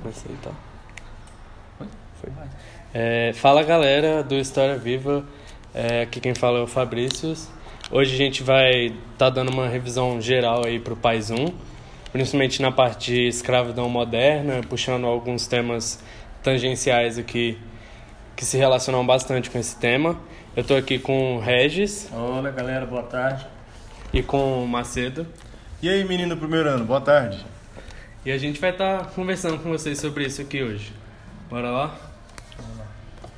Comecei, tá? Foi. É, fala galera do História Viva, é, aqui quem fala é o Fabrício. Hoje a gente vai estar tá dando uma revisão geral aí pro Pais 1, principalmente na parte de escravidão moderna, puxando alguns temas tangenciais aqui que se relacionam bastante com esse tema. Eu estou aqui com o Regis. Olá galera, boa tarde. E com o Macedo. E aí menino do primeiro ano, boa tarde. E a gente vai estar tá conversando com vocês sobre isso aqui hoje. Bora lá?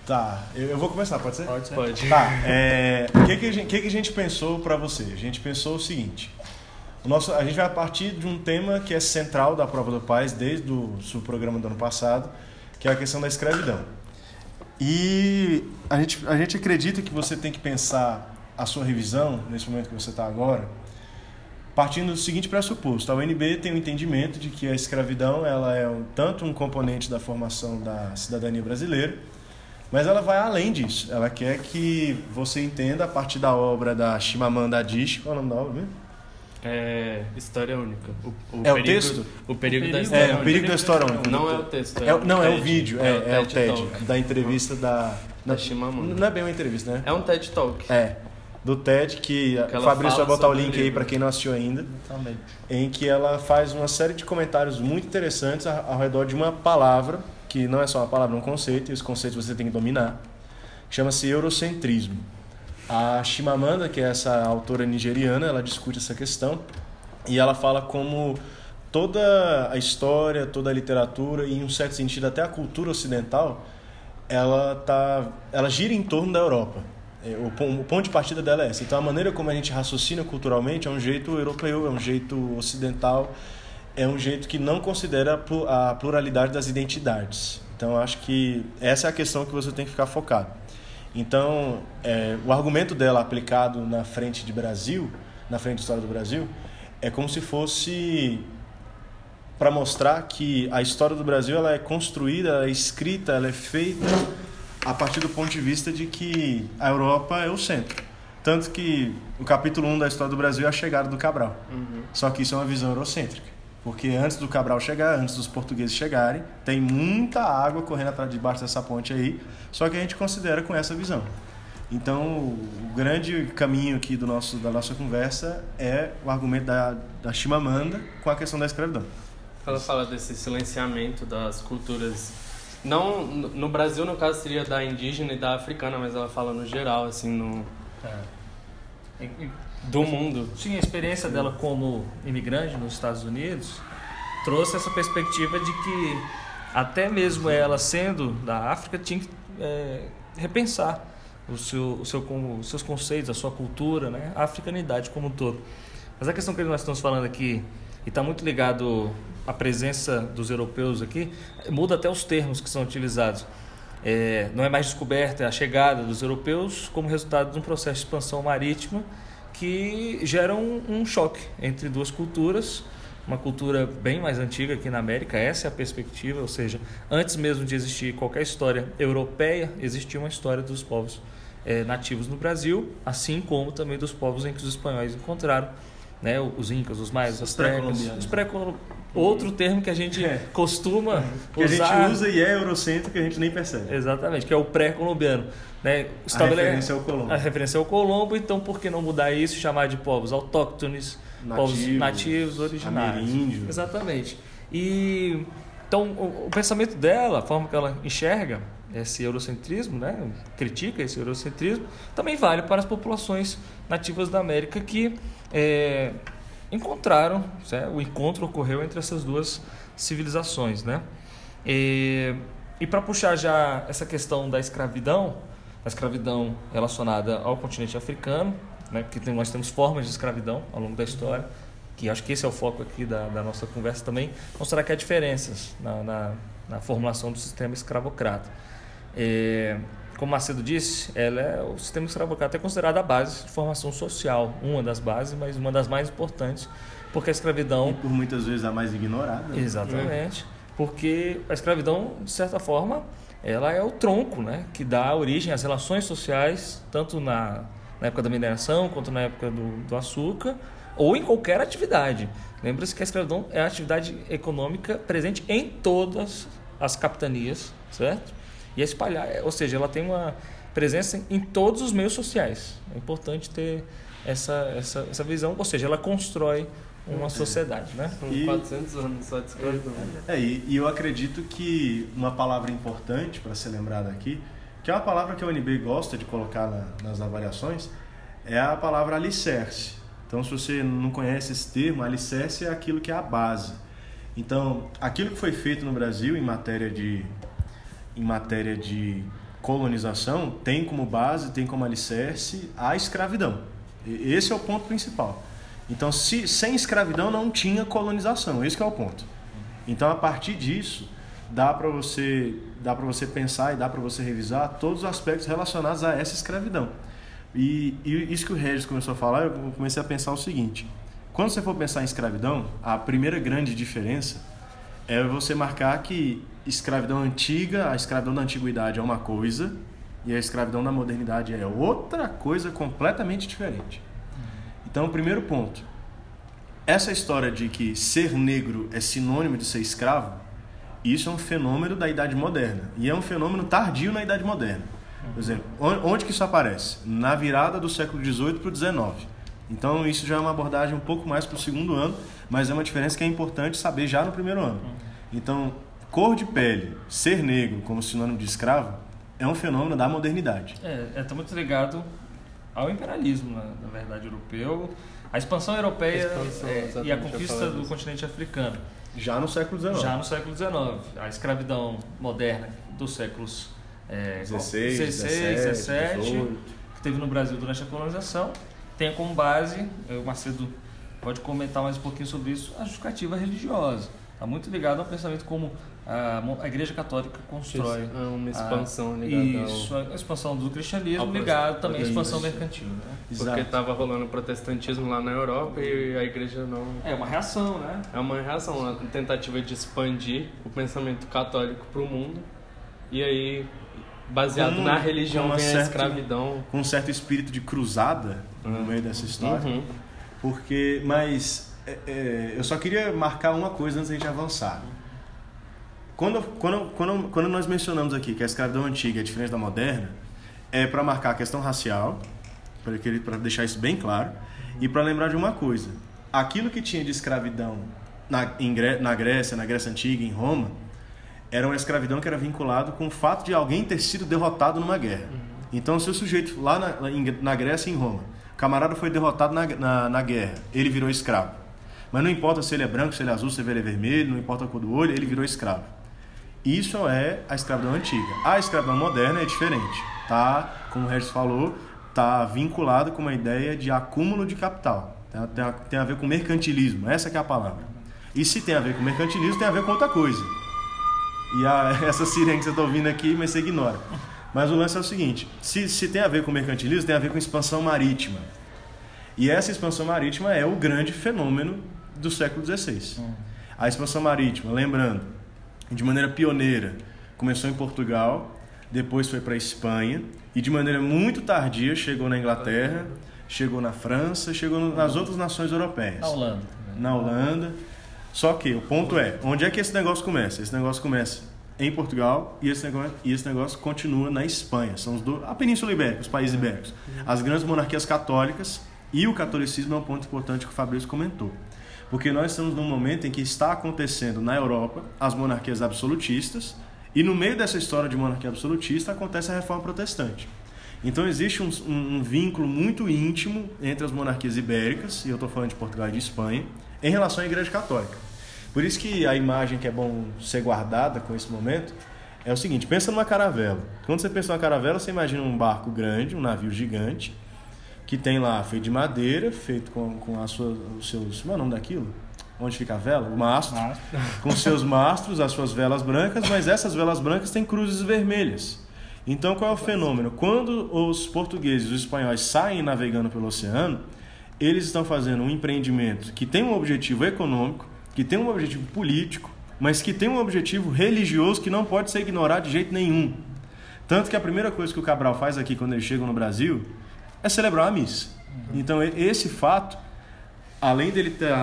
Tá, eu, vou começar, pode ser? Pode ser. Pode. Tá, é, o que, que, a gente, que, que a gente pensou para você? A gente pensou o seguinte: o nosso, a gente vai partir de um tema que é central da prova do Paz desde o seu programa do ano passado, que é a questão da escravidão. E a gente, a gente acredita que você tem que pensar a sua revisão, nesse momento que você está agora, partindo do seguinte pressuposto. A UNB tem o um entendimento de que a escravidão ela é um, tanto um componente da formação da cidadania brasileira, mas ela vai além disso. Ela quer que você entenda a partir da obra da Chimamanda Adichie, qual é o nome da obra mesmo? É História Única. O, o é perigo, o texto? O perigo, o perigo da História É, o perigo da História Única. Não é o texto. É, é não, é o vídeo. É, é, o TED, Talk. da entrevista da... Da Chimamanda. Não é bem uma entrevista, né? É um TED Talk. É do TED, que, que o Fabrício vai botar o link aí para quem não assistiu ainda, Também. em que ela faz uma série de comentários muito interessantes ao redor de uma palavra, que não é só uma palavra, é um conceito, e esse conceito você tem que dominar, chama-se eurocentrismo. A Shimamanda, que é essa autora nigeriana, ela discute essa questão e ela fala como toda a história, toda a literatura e em um certo sentido até a cultura ocidental, ela tá, ela gira em torno da Europa. É, o, ponto de partida dela é essa. Então, a maneira como a gente raciocina culturalmente é um jeito europeu, é um jeito ocidental, é um jeito que não considera a pluralidade das identidades. Então, acho que essa é a questão que você tem que ficar focado. Então, é, o argumento dela aplicado na frente de Brasil, na frente da história do Brasil, é como se fosse para mostrar que a história do Brasil ela é construída, ela é escrita, ela é feita a partir do ponto de vista de que a Europa é o centro. Tanto que o capítulo 1 da história do Brasil é a chegada do Cabral. Uhum. Só que isso é uma visão eurocêntrica. Porque antes do Cabral chegar, antes dos portugueses chegarem, tem muita água correndo atrás debaixo dessa ponte aí, só que a gente considera com essa visão. Então, o grande caminho aqui do nosso, da nossa conversa é o argumento da, da Chimamanda com a questão da escravidão. Ela fala desse silenciamento das culturas não, no Brasil, no caso, seria da indígena e da africana, mas ela fala no geral, assim, no... É. do mundo. Sim, a experiência dela como imigrante nos Estados Unidos trouxe essa perspectiva de que até mesmo ela sendo da África tinha que é, repensar o seu, o seu, os seus conceitos, a sua cultura, né? a africanidade como um todo. Mas a questão que nós estamos falando aqui, e está muito ligado a presença dos europeus aqui, muda até os termos que são utilizados. É, não é mais descoberta a chegada dos europeus como resultado de um processo de expansão marítima que gera um, um, choque entre duas culturas, uma cultura bem mais antiga aqui na América, essa é a perspectiva, ou seja, antes mesmo de existir qualquer história europeia, existia uma história dos povos é, nativos no Brasil, assim como também dos povos em que os espanhóis encontraram né, os incas, os maias, os astecas, os pré outro termo que a gente é. costuma que usar. Que a gente usa e é eurocêntrico que a gente nem percebe. Exatamente, que é o pré-colombiano. Né? A referência ao Colombo. A referência ao Colombo, então por que não mudar isso e chamar de povos autóctones, nativos, povos nativos, originários? Ameríndio. Exatamente. E então o, o pensamento dela, a forma que ela enxerga esse eurocentrismo, né, critica esse eurocentrismo, também vale para as populações nativas da América que é, encontraram, certo? o encontro ocorreu entre essas duas civilizações, né? E, e para puxar já essa questão da escravidão, a escravidão relacionada ao continente africano, né? Porque tem, nós temos formas de escravidão ao longo da história, que acho que esse é o foco aqui da, da nossa conversa também, mostrar que há diferenças na, na, na formulação do sistema escravocrata. É, como Macedo disse, ela é, o sistema escravocrata é considerado a base de formação social, uma das bases, mas uma das mais importantes, porque a escravidão... E por muitas vezes a mais ignorada. Né? Exatamente, porque a escravidão, de certa forma, ela é o tronco né, que dá origem às relações sociais, tanto na, na época da mineração quanto na época do, do açúcar, ou em qualquer atividade. Lembre-se que a escravidão é a atividade econômica presente em todas as capitanias, certo? E é espalhar, ou seja, ela tem uma presença em todos os meios sociais. É importante ter essa, essa, essa visão, ou seja, ela constrói uma sociedade, né? São e, 400 anos só de escravidão. É, e, e eu acredito que uma palavra importante para ser lembrada aqui, que é uma palavra que a UNB gosta de colocar na, nas avaliações, é a palavra alicerce. Então, se você não conhece esse termo, alicerce é aquilo que é a base. Então, aquilo que foi feito no Brasil em matéria de, em matéria de colonização tem como base, tem como alicerce a escravidão. Esse é o ponto principal. Então, se, sem escravidão não tinha colonização, esse é o ponto. Então, a partir disso, dá para você, dá para você pensar e dá para você revisar todos os aspectos relacionados a essa escravidão. E, e isso que o Regis começou a falar, eu comecei a pensar o seguinte: quando você for pensar em escravidão, a primeira grande diferença é você marcar que escravidão antiga, a escravidão da antiguidade é uma coisa e a escravidão da modernidade é outra coisa completamente diferente. Então, primeiro ponto. Essa história de que ser negro é sinônimo de ser escravo, isso é um fenômeno da Idade Moderna. E é um fenômeno tardio na Idade Moderna. Por exemplo, onde que isso aparece? Na virada do século XVIII para o XIX. Então, isso já é uma abordagem um pouco mais para o segundo ano, mas é uma diferença que é importante saber já no primeiro ano. Então, cor de pele, ser negro como sinônimo de escravo, é um fenômeno da modernidade. É, está muito ligado ao imperialismo, na, na verdade, europeu, a expansão europeia a expansão, é, e a conquista do continente africano. Já no século XIX. Já no século XIX. A escravidão moderna dos séculos é, 16, 16 17, 17 que teve no Brasil durante a colonização, tem como base, o Macedo pode comentar mais um pouquinho sobre isso, a justificativa religiosa. Está muito ligado ao pensamento como a, a Igreja Católica constrói. Isso, é uma expansão ligada Isso, ao... a expansão do cristianismo ligado também à expansão mercantil. Né? Porque estava rolando o protestantismo lá na Europa e a Igreja não... É uma reação, né? É uma reação, uma tentativa de expandir o pensamento católico para o mundo. E aí, baseado com, na religião, vem certo, a escravidão. Com um certo espírito de cruzada no ah. meio dessa história. Uhum. Porque, mas... É, é, eu só queria marcar uma coisa antes da gente avançar. Quando, quando, quando, quando nós mencionamos aqui que a escravidão antiga é diferente da moderna, é para marcar a questão racial, para deixar isso bem claro, e para lembrar de uma coisa: aquilo que tinha de escravidão na, em, na Grécia, na Grécia Antiga, em Roma, era uma escravidão que era vinculado com o fato de alguém ter sido derrotado numa guerra. Então, se o sujeito lá na, na Grécia, em Roma, camarada foi derrotado na, na, na guerra, ele virou escravo. Mas não importa se ele é branco, se ele é azul, se ele é vermelho, não importa a cor do olho, ele virou escravo. Isso é a escravidão antiga. A escravidão moderna é diferente. Tá, como o Regis falou, tá vinculado com uma ideia de acúmulo de capital. Tem a, tem a ver com mercantilismo, essa é a palavra. E se tem a ver com mercantilismo, tem a ver com outra coisa. E a, essa sirene que você está ouvindo aqui, mas você ignora. Mas o lance é o seguinte: se, se tem a ver com mercantilismo, tem a ver com expansão marítima. E essa expansão marítima é o grande fenômeno do século XVI. A expansão marítima, lembrando, de maneira pioneira, começou em Portugal, depois foi para a Espanha e de maneira muito tardia chegou na Inglaterra, chegou na França, chegou nas outras nações europeias. Na Holanda. Na Holanda. Só que o ponto é, onde é que esse negócio começa? Esse negócio começa em Portugal e esse negócio, e esse negócio continua na Espanha. São os do, a Península Ibérica, os países ibéricos. As grandes monarquias católicas e o catolicismo é um ponto importante que o Fabrício comentou. Porque nós estamos num momento em que está acontecendo na Europa as monarquias absolutistas, e no meio dessa história de monarquia absolutista acontece a reforma protestante. Então existe um, um, um vínculo muito íntimo entre as monarquias ibéricas, e eu estou falando de Portugal e de Espanha, em relação à Igreja Católica. Por isso que a imagem que é bom ser guardada com esse momento é o seguinte: pensa numa caravela. Quando você pensa numa caravela, você imagina um barco grande, um navio gigante, que tem lá feito de madeira, feito com, com a sua, os seus. Como é o nome daquilo? Onde fica a vela? O mastro. mastro. com seus mastros, as suas velas brancas, mas essas velas brancas têm cruzes vermelhas. Então qual é o fenômeno? Quando os portugueses e os espanhóis saem navegando pelo oceano, eles estão fazendo um empreendimento que tem um objetivo econômico, que tem um objetivo político, mas que tem um objetivo religioso que não pode ser ignorado de jeito nenhum. Tanto que a primeira coisa que o Cabral faz aqui quando ele chega no Brasil é celebrar a missa. Então, esse fato além dele, ter,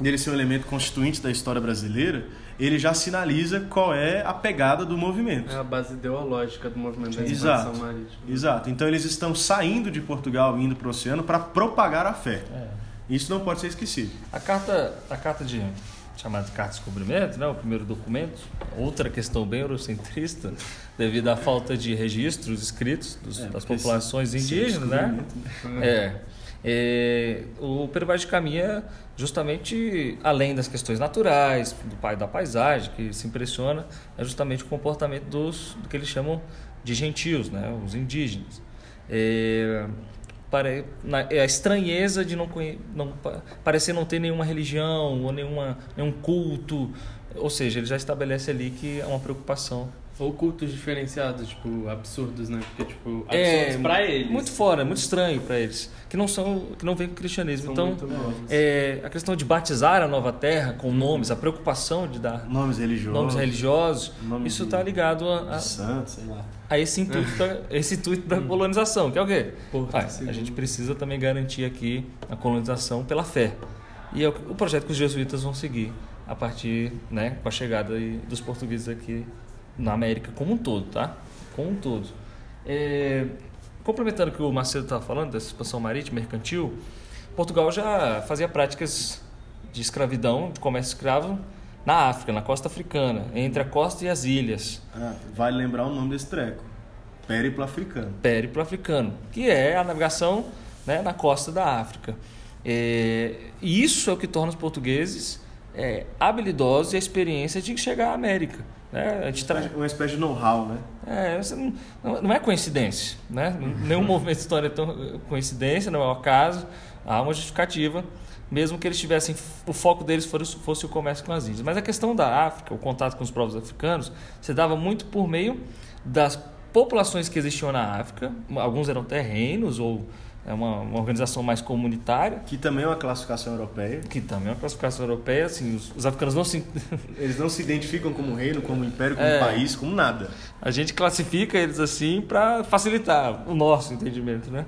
dele ser um elemento constituinte da história brasileira, ele já sinaliza qual é a pegada do movimento. É a base ideológica do movimento da expansão marítima. Exato. Então eles estão saindo de Portugal indo para o oceano para propagar a fé. É. Isso não pode ser esquecido. A carta, a carta de chamada de carta de descobrimento, né, o primeiro documento, outra questão bem eurocentrista, devido à falta de registros escritos dos, é, das populações indígenas, né? né? É. É, o Peribás caminha justamente além das questões naturais, do pai da paisagem, que se impressiona, é justamente o comportamento dos do que eles chamam de gentios, né, os indígenas. É, para, na, é a estranheza de não, não parecer não ter nenhuma religião ou nenhuma, nenhum culto, ou seja, ele já estabelece ali que é uma preocupação ou cultos diferenciados, tipo, absurdos, né? Porque, tipo, é, absurdos é, pra eles. Muito fora, muito estranho para eles. Que não são, que não vem com o cristianismo. São então, é, a questão de batizar a nova terra com nomes, a preocupação de dar nomes religiosos, nomes religiosos isso está ligado a, a, santos, sei lá. a esse intuito, pra, esse intuito da colonização, que é o quê? Porra, ah, a gente precisa também garantir aqui a colonização pela fé. E é o, o projeto que os jesuítas vão seguir a partir, né, com a chegada dos portugueses aqui na América como um todo, tá? Como um todo. É, complementando o que o Marcelo estava falando, dessa expansão marítima, mercantil, Portugal já fazia práticas de escravidão, de comércio escravo, na África, na costa africana, entre a costa e as ilhas. Ah, vale lembrar o nome desse treco. Périplo africano. Périplo africano, que é a navegação né, na costa da África. É, e isso é o que torna os portugueses é, habilidosos e a experiência de chegar à América. Né? A gente traz uma espécie de know-how, né? É, não, não é coincidência, né? Nenhum movimento de história é tão coincidência, não é um acaso. Há uma justificativa, mesmo que eles tivessem o foco deles fosse, fosse o comércio com as Índias. Mas a questão da África, o contato com os povos africanos, se dava muito por meio das populações que existiam na África. Alguns eram terrenos ou é uma, uma, organização mais comunitária. Que também é uma classificação europeia. Que também é uma classificação europeia. Assim, os, os africanos não se... Eles não se identificam como reino, como império, como é, país, como nada. A gente classifica eles assim para facilitar o nosso entendimento, né?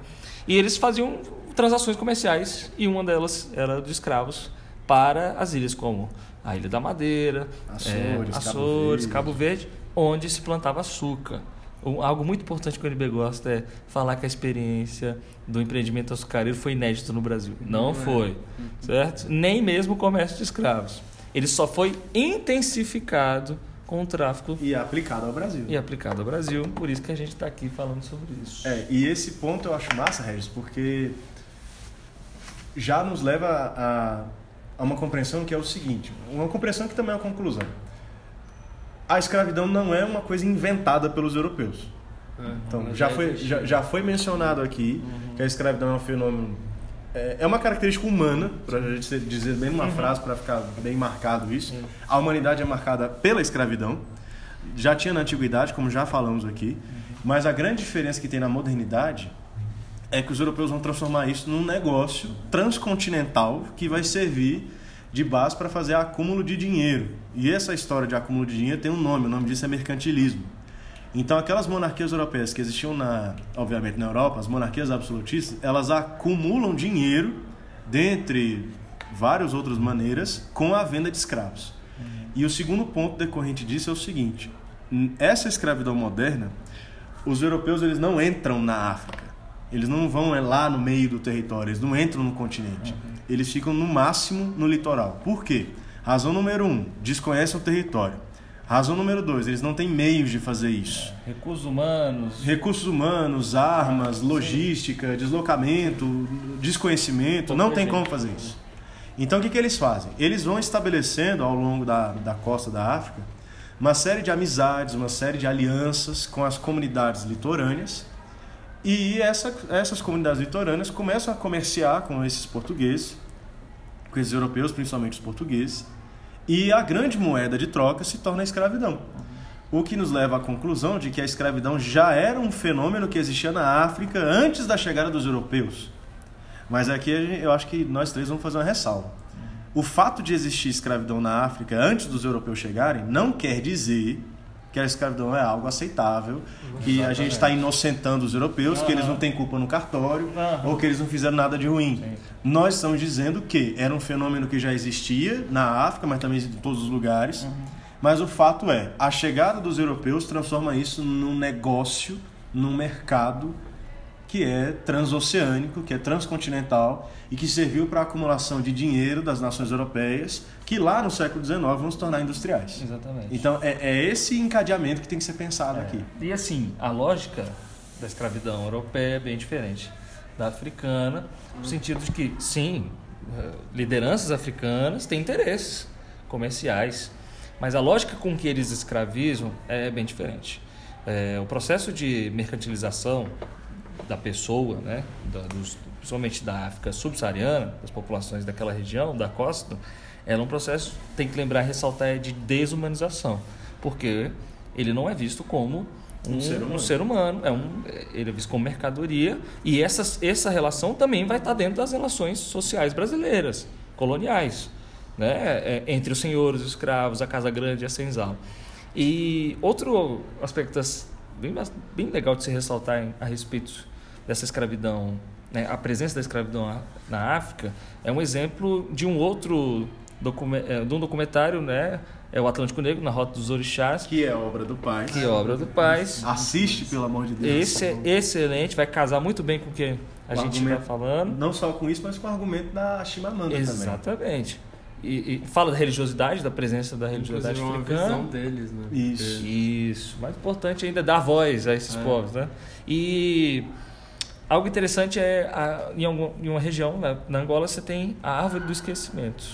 E eles faziam transações comerciais e uma delas era de escravos para as ilhas como a Ilha da Madeira, Açores, é, Açores Cabo, Verde. Cabo Verde, onde se plantava açúcar algo muito importante que o NB gosta é falar que a experiência do empreendimento açucareiro foi inédito no Brasil. Não, Não é. foi, é. certo? Nem mesmo o comércio de escravos. Ele só foi intensificado com o tráfico. E aplicado ao Brasil. E aplicado ao Brasil, por isso que a gente está aqui falando sobre isso. É, e esse ponto eu acho massa, Regis, porque já nos leva a, a uma compreensão que é o seguinte, uma compreensão que também é uma conclusão a escravidão não é uma coisa inventada pelos europeus. É, então, já foi, já, já foi mencionado aqui uhum. que a escravidão é um fenômeno. É, é uma característica humana, para a gente dizer bem numa uhum. frase, para ficar bem marcado isso. Uhum. A humanidade é marcada pela escravidão. Já tinha na antiguidade, como já falamos aqui. Uhum. Mas a grande diferença que tem na modernidade é que os europeus vão transformar isso num negócio transcontinental que vai servir de base para fazer acúmulo de dinheiro. E essa história de acúmulo de dinheiro tem um nome, o nome disso é mercantilismo. Então, aquelas monarquias europeias que existiam, na, obviamente, na Europa, as monarquias absolutistas, elas acumulam dinheiro, dentre várias outras maneiras, com a venda de escravos. E o segundo ponto decorrente disso é o seguinte: essa escravidão moderna, os europeus eles não entram na África, eles não vão é, lá no meio do território, eles não entram no continente eles ficam no máximo no litoral. Por quê? Razão número um, desconhecem o território. Razão número dois, eles não têm meios de fazer isso. É, recursos humanos. Recursos humanos, armas, logística, deslocamento, desconhecimento, não tem como fazer isso. Então o que, que eles fazem? Eles vão estabelecendo ao longo da, da costa da África uma série de amizades, uma série de alianças com as comunidades litorâneas e essa, essas comunidades litorâneas começam a comerciar com esses portugueses, com esses europeus, principalmente os portugueses, e a grande moeda de troca se torna a escravidão. O que nos leva à conclusão de que a escravidão já era um fenômeno que existia na África antes da chegada dos europeus. Mas aqui eu acho que nós três vamos fazer uma ressalva. O fato de existir escravidão na África antes dos europeus chegarem não quer dizer que a escravidão é algo aceitável, que a gente está inocentando os europeus, que eles não têm culpa no cartório, ou que eles não fizeram nada de ruim. Nós estamos dizendo que era um fenômeno que já existia na África, mas também em todos os lugares. Uhum. Mas o fato é, a chegada dos europeus transforma isso num negócio, num mercado que é transoceânico, que é transcontinental e que serviu para a acumulação de dinheiro das nações europeias, que lá no século XIX vão se tornar industriais. Exatamente. Então é, é esse encadeamento que tem que ser pensado é. aqui. E assim, a lógica da escravidão europeia é bem diferente da africana, no sentido de que, sim, eh, lideranças africanas têm interesses comerciais, mas a lógica com que eles escravizam é bem diferente. É, o processo de mercantilização da pessoa, né, da, dos, principalmente da África subsaariana, das populações daquela região, da costa, é um processo, tem que lembrar ressaltar, é de desumanização, porque ele não é visto como um, um, ser, humano. um ser humano, é um, ele é visto como mercadoria e essa, essa relação também vai estar dentro das relações sociais brasileiras, coloniais, né? É, entre os senhores, os escravos, a casa grande e a senzala. E outro aspecto bem, bem legal de se ressaltar a respeito dessa escravidão, né, a presença da escravidão na África, é um exemplo de um outro é, de um documentário, né? É o Atlântico Negro, na Rota dos Orixás. Que é obra do Paz. Que é obra do Paz. Assiste, pelo amor de Deus. Esse é excelente, vai casar muito bem com o que a o gente está falando. Não só com isso, mas com o argumento da Chimamanda Exatamente. também. Exatamente. E, e, fala da religiosidade, da presença da religiosidade Inclusive africana. Uma deles, né? Isso. Isso. Mais importante ainda dar voz a esses é. povos, né? E algo interessante é a, em, algum, em, uma região, né, na Angola, você tem a árvore do esquecimento.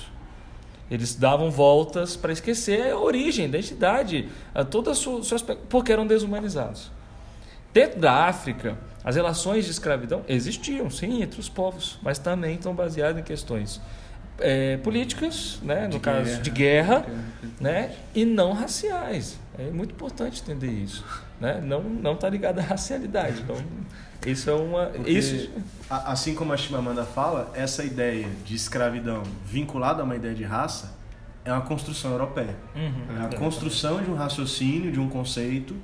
Eles davam voltas para esquecer a origem, a identidade, a todo o seu, seu aspecto, porque eram desumanizados. Dentro da África, as relações de escravidão existiam, sim, entre os povos, mas também estão baseadas em questões é, políticas, né, no de caso guerra. de guerra, né, e não raciais. É muito importante entender isso, né? Não não está ligado à racialidade. Então, isso é uma Porque, isso assim como a Chimamanda fala, essa ideia de escravidão vinculada a uma ideia de raça é uma construção europeia. Uhum, é a construção de um raciocínio, de um conceito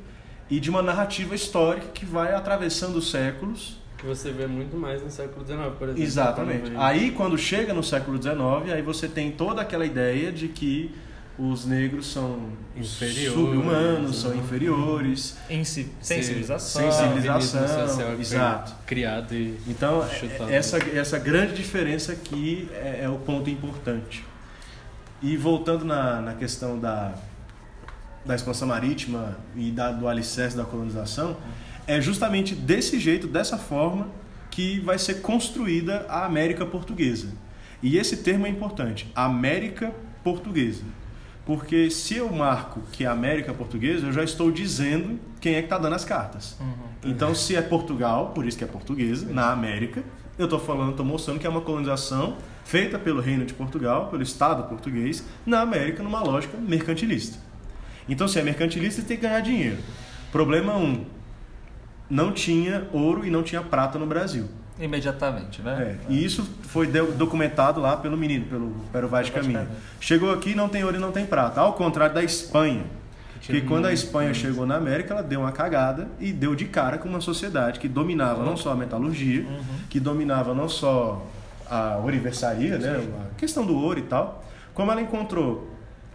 e de uma narrativa histórica que vai atravessando os séculos que você vê muito mais no século XIX, por exemplo. Exatamente. Aí, quando chega no século XIX, aí você tem toda aquela ideia de que os negros são sub-humanos, são né? inferiores. Em si, sensibilização. Sensibilização, exato. Criado e Então, chutado. essa, essa grande diferença aqui é, é, o ponto importante. E voltando na, na questão da, da expansão marítima e da, do alicerce da colonização, é justamente desse jeito, dessa forma, que vai ser construída a América Portuguesa. E esse termo é importante, América Portuguesa. Porque se eu marco que é América Portuguesa, eu já estou dizendo quem é que está dando as cartas. Uhum. Então, se é Portugal, por isso que é portuguesa, Sim. na América, eu estou falando, estou mostrando que é uma colonização feita pelo Reino de Portugal, pelo Estado português, na América, numa lógica mercantilista. Então, se é mercantilista, tem que ganhar dinheiro. Problema 1. Um, não tinha ouro e não tinha prata no Brasil. Imediatamente, né? É, e isso foi documentado lá pelo menino, pelo Pero Vaz de Caminho. Chegou aqui não tem ouro e não tem prata. Ao contrário da Espanha. Que quando a Espanha chegou na América, ela deu uma cagada e deu de cara com uma sociedade que dominava não só a metalurgia, uhum. que dominava não só a oriversaria, né, a questão do ouro e tal, como ela encontrou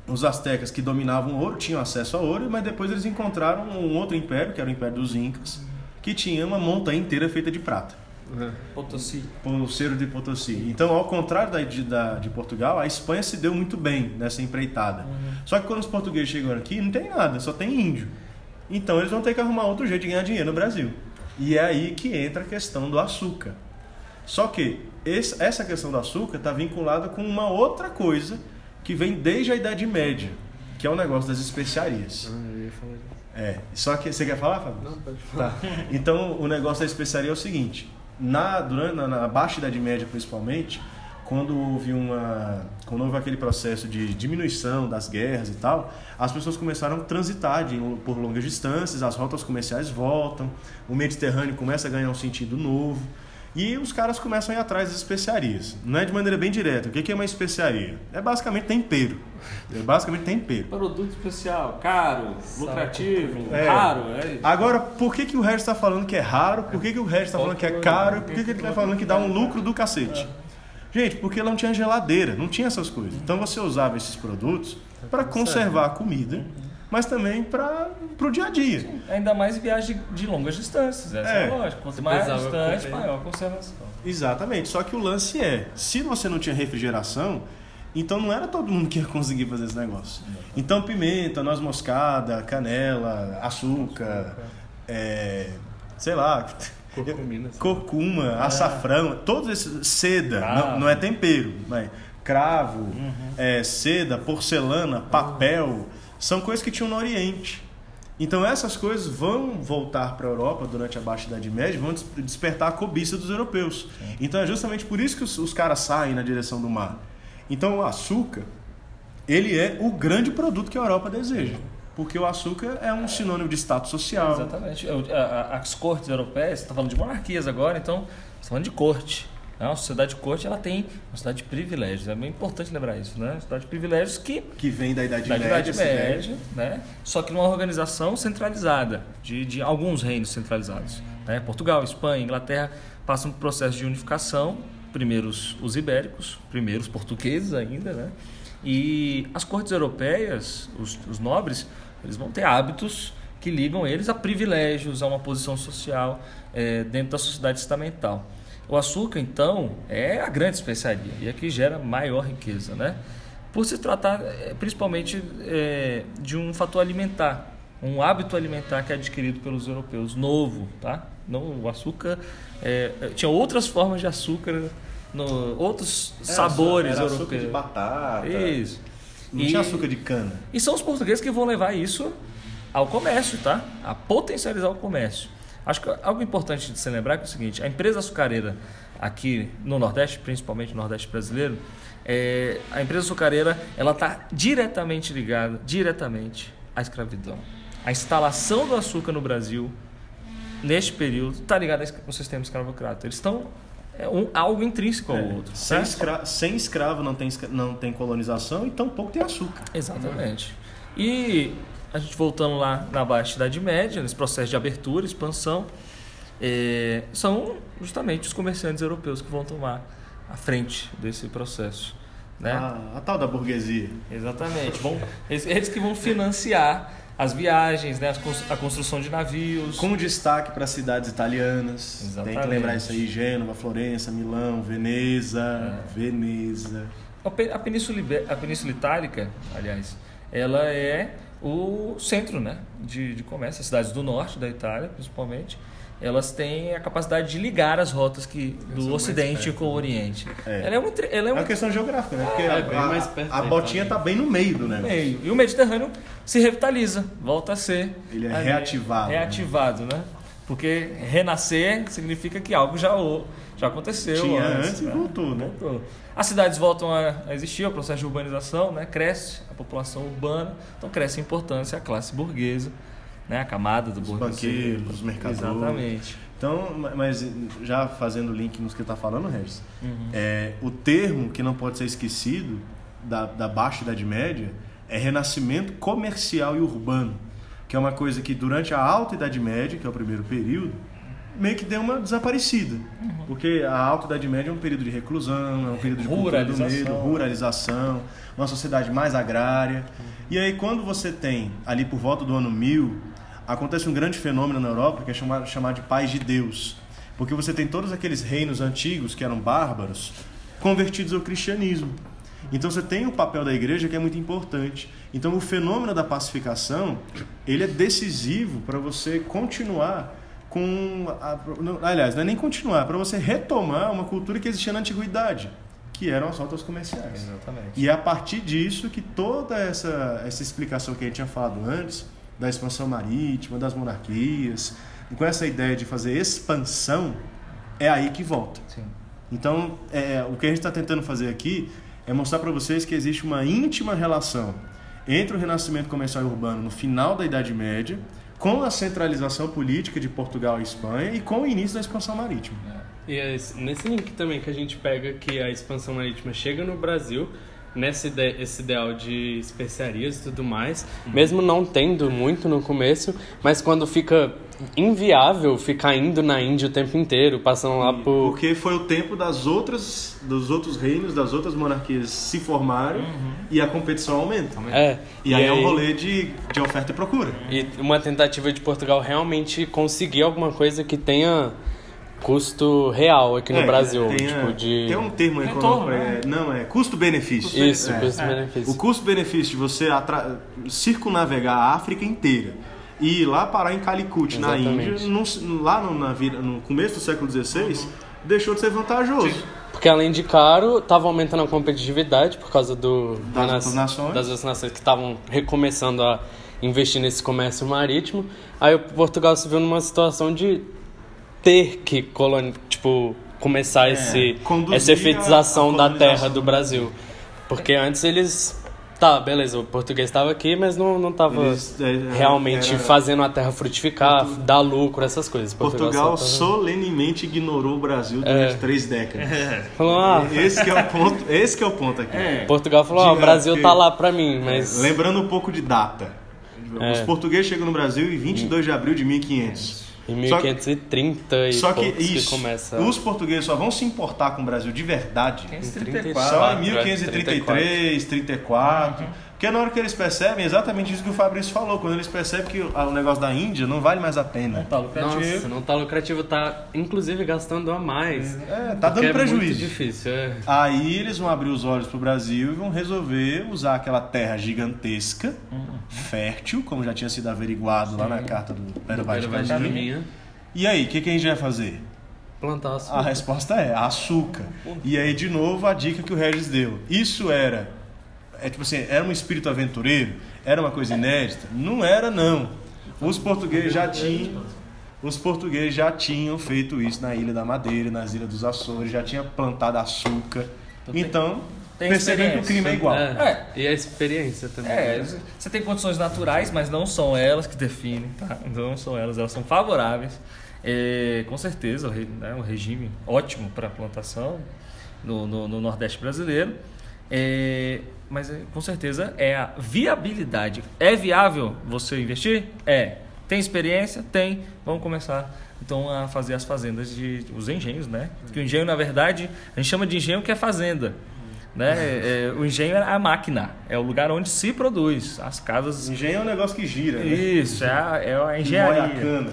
os astecas que dominavam o ouro, tinham acesso ao ouro, mas depois eles encontraram um outro império, que era o Império dos Incas, que tinha uma montanha inteira feita de prata. Uhum. Potosí. Pulseiro de Potosí. Então, ao contrário da, de, da, de Portugal, a Espanha se deu muito bem nessa empreitada. Uhum. Só que quando os portugueses chegam aqui, não tem nada, só tem índio. Então, eles vão ter que arrumar outro jeito de ganhar dinheiro no Brasil. E é aí que entra a questão do açúcar. Só que esse, essa questão do açúcar está vinculada com uma outra coisa que vem desde a Idade Média, que é o negócio das especiarias. Ah, É, só que você quer falar, Fábio? Não, pode falar. Tá. Então, o negócio da especiaria é o seguinte: na durante na, na baixa Idade Média, principalmente, quando houve uma quando houve aquele processo de diminuição das guerras e tal, as pessoas começaram a transitar de, por longas distâncias, as rotas comerciais voltam, o Mediterrâneo começa a ganhar um sentido novo. E os caras começam a ir atrás das especiarias. Não é de maneira bem direta. O que é uma especiaria? É basicamente tempero. É basicamente tempero. Produto especial, caro, lucrativo, é. raro. É Agora, por que, que o Regis está falando que é raro? Por que, que o Regis está falando que é caro? Por que, que ele está falando que dá um lucro do cacete? Gente, porque não tinha geladeira, não tinha essas coisas. Então você usava esses produtos para conservar a comida mas também para o dia a dia. Sim, ainda mais viagem de longas distâncias, essa é, é lógico. Quanto mais distante, maior a conservação. Exatamente, só que o lance é, se você não tinha refrigeração, então não era todo mundo que ia conseguir fazer esse negócio. Então pimenta, noz moscada, canela, açúcar, é, sei lá, Curcumina, curcuma, é. açafrão, todos esses seda, não, não, é tempero, mas cravo, uhum. é, seda, porcelana, papel, são coisas que tinham no Oriente. Então essas coisas vão voltar para a Europa durante a Baixa Idade Média, vão despertar a cobiça dos europeus. Sim. Então é justamente por isso que os, os, caras saem na direção do mar. Então o açúcar, ele é o grande produto que a Europa deseja. Porque o açúcar é um sinônimo de status social. Exatamente. As cortes europeias, você está falando de monarquias agora, então você está falando de corte. É uma sociedade de corte ela tem uma sociedade de privilégios. É bem importante lembrar isso, né? Uma sociedade de privilégios que que vem da idade da média, idade média, né? Só que numa organização centralizada de, de alguns reinos centralizados, né? Portugal, Espanha, Inglaterra passam por um processo de unificação. Primeiro os, os ibéricos, primeiro os portugueses ainda, né? E as cortes europeias, os, os nobres, eles vão ter hábitos que ligam eles a privilégios, a uma posição social é, dentro da sociedade estamental. O açúcar, então, é a grande especiaria e é que gera maior riqueza, né? Por se tratar é, principalmente é, de um fator alimentar, um hábito alimentar que é adquirido pelos europeus, novo, tá? Não, o açúcar é, tinha outras formas de açúcar, no, outros era sabores era europeus. Açúcar de batata. Isso. Não e, tinha açúcar de cana. E são os portugueses que vão levar isso ao comércio, tá? A potencializar o comércio. Acho que algo importante de se lembrar é, o seguinte: a empresa açucareira aqui no Nordeste, principalmente no Nordeste brasileiro, é, a empresa açucareira ela está diretamente ligada, diretamente à escravidão. A instalação do açúcar no Brasil neste período está ligada ao sistema escravocrata. Eles estão é um, algo intrínseco ao é, outro. Sem, escra sem escravo não tem, não tem colonização e tampouco tem açúcar. Exatamente. E a gente voltando lá na Baixa Idade Média, nesse processo de abertura, expansão, é, são justamente os comerciantes europeus que vão tomar a frente desse processo. Né? A, a tal da burguesia. Exatamente. Vão, eles, eles que vão financiar as viagens, né, a construção de navios. Com destaque para cidades italianas. Exatamente. Tem que lembrar isso aí: Gênova, Florença, Milão, Veneza. É. Veneza. A Península, a Península Itálica, aliás, ela é o centro né, de, de comércio, as cidades do norte da Itália, principalmente, elas têm a capacidade de ligar as rotas que, do Ocidente com o né? Oriente. É. Ela é, uma, ela é, uma... é uma questão geográfica, né? Porque é, a, a, a botinha está bem no meio do negócio. Meio. E o Mediterrâneo se revitaliza, volta a ser. Ele é reativado. Reativado, né? né? Porque renascer significa que algo já, já aconteceu. Tinha antes, antes e né? voltou, né? Voltou. As cidades voltam a existir, o processo de urbanização, né? cresce a população urbana, então cresce a importância a classe burguesa, né? a camada do os banqueiros, os mercadores. Exatamente. Então, mas já fazendo o link no que está falando, Regis, uhum. é, o termo que não pode ser esquecido da, da Baixa Idade Média é renascimento comercial e urbano, que é uma coisa que durante a Alta Idade Média, que é o primeiro período, meio que deu uma desaparecida. Uhum. Porque a Alta Idade Média é um período de reclusão, é um período de cultura do medo, ruralização, uma sociedade mais agrária. Uhum. E aí quando você tem, ali por volta do ano 1000, acontece um grande fenômeno na Europa que é chamado, chamado de paz de Deus. Porque você tem todos aqueles reinos antigos que eram bárbaros convertidos ao cristianismo. Então você tem o papel da igreja que é muito importante. Então o fenômeno da pacificação, ele é decisivo para você continuar com. A, aliás, não é nem continuar, é para você retomar uma cultura que existia na antiguidade, que eram as rotas comerciais. Exatamente. E é a partir disso que toda essa, essa explicação que a gente tinha falado antes, da expansão marítima, das monarquias, com essa ideia de fazer expansão, é aí que volta. Sim. Então, é, o que a gente está tentando fazer aqui é mostrar para vocês que existe uma íntima relação entre o renascimento comercial e urbano no final da Idade Média com a centralização política de Portugal e Espanha e com o início da expansão marítima. É. E é nesse link também que a gente pega que a expansão marítima chega no Brasil, nesse ide esse ideal de especiarias e tudo mais, mesmo não tendo muito no começo, mas quando fica inviável ficar indo na Índia o tempo inteiro, passando lá por... Porque foi o tempo das outras, dos outros reinos, das outras monarquias se formarem uhum. e a competição aumenta. É. E, e aí, aí, é um rolê de, de oferta e procura. E uma tentativa de Portugal realmente conseguir alguma coisa que tenha custo real aqui no é, Brasil. Tem, tipo, de... tem um termo econômico. Né? É, não, é custo-benefício. Isso, é, custo-benefício. O custo-benefício de você atra... circunnavegar a África inteira e ir lá parar em Calicut, Exatamente. na Índia, no, lá no, na, no começo do século XVI, deixou de ser vantajoso. Porque além de caro, estava aumentando a competitividade por causa do, das, das nações. das outras nações que estavam recomeçando a investir nesse comércio marítimo. Aí o Portugal se viu numa situação de ter que colon... tipo, começar é, esse, essa efetização da terra do Brasil. Porque antes eles. Tá, beleza, o português estava aqui, mas não, não tava eles, é, é realmente era... fazendo a terra frutificar, Portu... dar lucro, essas coisas. Portugal, Portugal tava... solenemente ignorou o Brasil durante é. três décadas. Falou, ah... Esse é o ponto, esse é o ponto aqui. É. Portugal falou, ó, o Brasil tá lá pra mim, mas... Lembrando um pouco de data. Os portugueses chegam no Brasil em 22 de abril de 1500. Em 1530 e só que, isso, que começa... os portugueses só vão se importar com o Brasil de verdade. 1534, só em 1533, 34. Porque na hora que eles percebem, exatamente isso que o Fabrício falou, quando eles percebem que o negócio da Índia não vale mais a pena. Não tá lucrativo. Nossa, não tá lucrativo, tá inclusive gastando a mais. É, tá dando prejuízo. É muito difícil, é. Aí eles vão abrir os olhos pro Brasil e vão resolver usar aquela terra gigantesca, uhum. fértil, como já tinha sido averiguado Sim. lá na carta do Pedro de E aí, o que, que a gente vai fazer? Plantar açúcar. A resposta é açúcar. E aí, de novo, a dica que o Regis deu. Isso era é tipo assim, era um espírito aventureiro? Era uma coisa inédita? Não era, não. Os portugueses já tinham. Os portugueses já tinham feito isso na Ilha da Madeira, nas Ilhas dos Açores, já tinham plantado açúcar. Então, percebem que o clima é igual. É, é. E a experiência também. É, você tem condições naturais, mas não são elas que definem, tá? Não são elas, elas são favoráveis. É, com certeza, né, um regime ótimo para plantação no, no, no Nordeste brasileiro. Mas é, com certeza é a viabilidade. É viável você investir? É. Tem experiência? Tem. Vamos começar então a fazer as fazendas de os engenhos, né? Que o engenho na verdade a gente chama de engenho que é fazenda. Né? É, o engenho é a máquina, é o lugar onde se produz. As casas. O engenho é um negócio que gira. Né? Isso, é a, é a engenharia.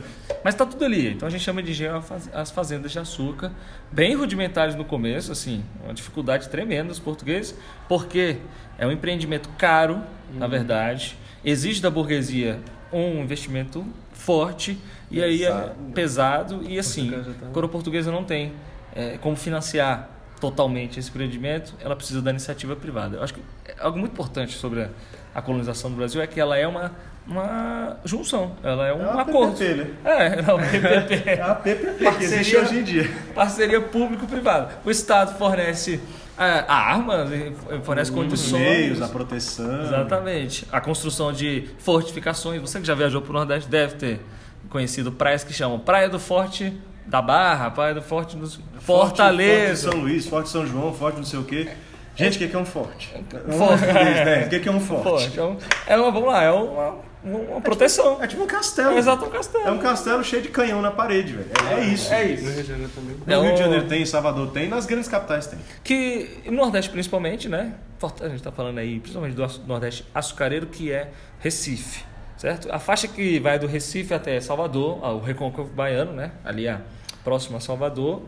Mas está tudo ali. Então a gente chama de engenho as fazendas de açúcar, bem rudimentares no começo, assim, uma dificuldade tremenda dos portugueses, porque é um empreendimento caro, uhum. na verdade, exige da burguesia um investimento forte e aí é pesado e assim, tá... a coroa portuguesa não tem é, como financiar totalmente esse empreendimento, ela precisa da iniciativa privada. Eu acho que algo muito importante sobre a colonização do Brasil é que ela é uma uma junção, ela é um é acordo. PPP, né? É, é um PPP. é a PPP parceria, que existe hoje em dia. Parceria público-privada. O Estado fornece é, a arma, fornece condições. meios, a proteção. Exatamente. A construção de fortificações. Você que já viajou para o Nordeste deve ter conhecido praias que chamam Praia do Forte da Barra, Praia do Forte do Fortaleza. Forte São Luís, Forte São João, Forte não sei o quê. Gente, o que, que é um forte? Forte. né? O que, que é um forte? forte. É, um, é uma, vamos lá, é uma, uma é proteção. Tipo, é tipo um castelo. É exato, um castelo. É um castelo cheio de canhão na parede, velho. É, é isso. É isso. No Rio de Janeiro também. No Rio de Janeiro tem, em Salvador tem, nas grandes capitais tem. Que no Nordeste principalmente, né? A gente está falando aí, principalmente do Nordeste açucareiro, que é Recife, certo? A faixa que vai do Recife até Salvador, o Recôncavo Baiano, né? Ali a próximo a Salvador,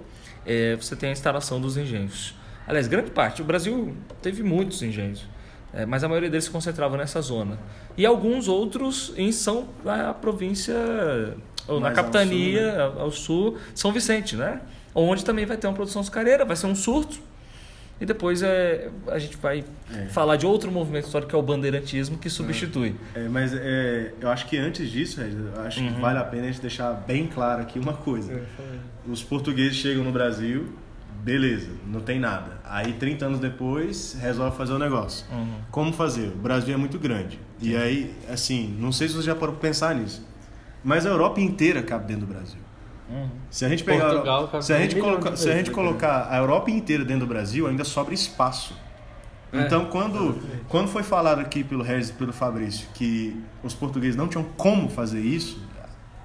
é, você tem a instalação dos engenhos. Aliás, grande parte. O Brasil teve muitos engenhos, é, mas a maioria deles se concentrava nessa zona. E alguns outros em São, na província, ou na capitania, ao sul, né? ao sul, São Vicente, né? Onde também vai ter uma produção açucareira, vai ser um surto. E depois é, a gente vai é. falar de outro movimento histórico que é o bandeirantismo, que substitui. É, mas é, eu acho que antes disso, eu acho uhum. que vale a pena a gente deixar bem claro aqui uma coisa. Os portugueses chegam no Brasil, beleza, não tem nada. Aí 30 anos depois resolve fazer o um negócio. Uhum. Como fazer? O Brasil é muito grande. E aí, assim, não sei se você já parou para pensar nisso, mas a Europa inteira cabe dentro do Brasil. Uhum. Se a gente pegar, Portugal, se a gente, colocar, se a gente colocar a Europa inteira dentro do Brasil, ainda sobra espaço. É. Então, quando, quando foi falado aqui pelo Regis e pelo Fabrício que os portugueses não tinham como fazer isso,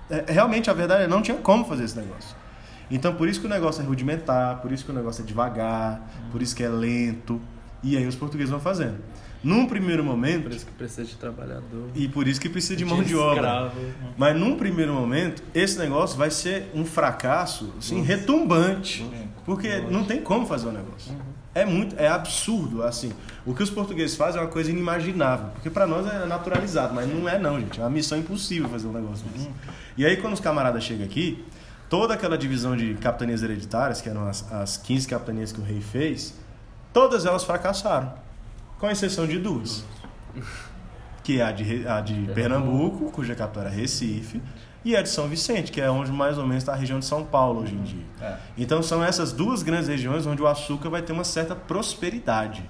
é, realmente a verdade é não tinha como fazer esse negócio. Então, por isso que o negócio é rudimentar, por isso que o negócio é devagar, por isso que é lento. E aí os portugueses vão fazendo. Num primeiro momento. Por isso que precisa de trabalhador. E por isso que precisa de, de mão de obra. Mas num primeiro momento, esse negócio vai ser um fracasso assim, retumbante. Porque não tem como fazer o negócio. Uhum. É muito, é absurdo, assim. O que os portugueses fazem é uma coisa inimaginável, porque para nós é naturalizado, mas não é não, gente. É uma missão impossível fazer um negócio desse. Uhum. E aí quando os camaradas chegam aqui, toda aquela divisão de capitanias hereditárias, que eram as, as 15 capitanias que o rei fez, todas elas fracassaram, com exceção de duas. Que é a de, a de Pernambuco, cuja capital era Recife, e a de São Vicente, que é onde mais ou menos está a região de São Paulo hoje em dia. É. Então são essas duas grandes regiões onde o açúcar vai ter uma certa prosperidade,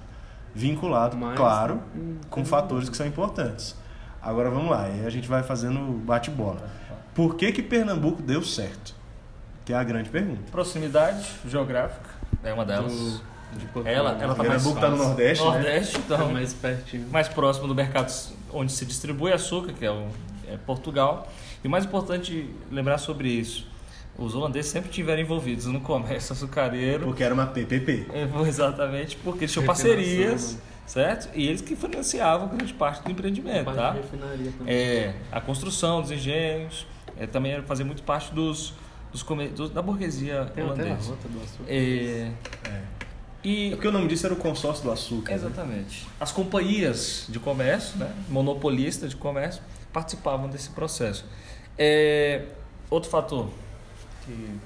vinculado, Mas, claro, hum, com fatores que são importantes. Agora vamos lá, aí a gente vai fazendo bate-bola. Por que, que Pernambuco deu certo? Que é a grande pergunta. Proximidade geográfica é uma delas. Do, ela, ela tá Pernambuco está no Nordeste, Nordeste, né? então, mais pertinho. Mais próximo do mercado onde se distribui açúcar, que é, o, é Portugal. E o mais importante lembrar sobre isso, os holandeses sempre estiveram envolvidos no comércio açucareiro. Porque era uma PPP. É, exatamente, porque eles tinham parcerias, certo? E eles que financiavam grande parte do empreendimento, tá? É, a construção dos engenhos, é, também fazer muito parte dos, dos, dos da burguesia Tem holandesa. Até do açúcar. É, é. E, é porque o nome disso era o consórcio do açúcar. Né? Exatamente. Né? As companhias de comércio, né, monopolistas de comércio, participavam desse processo. É, outro fator.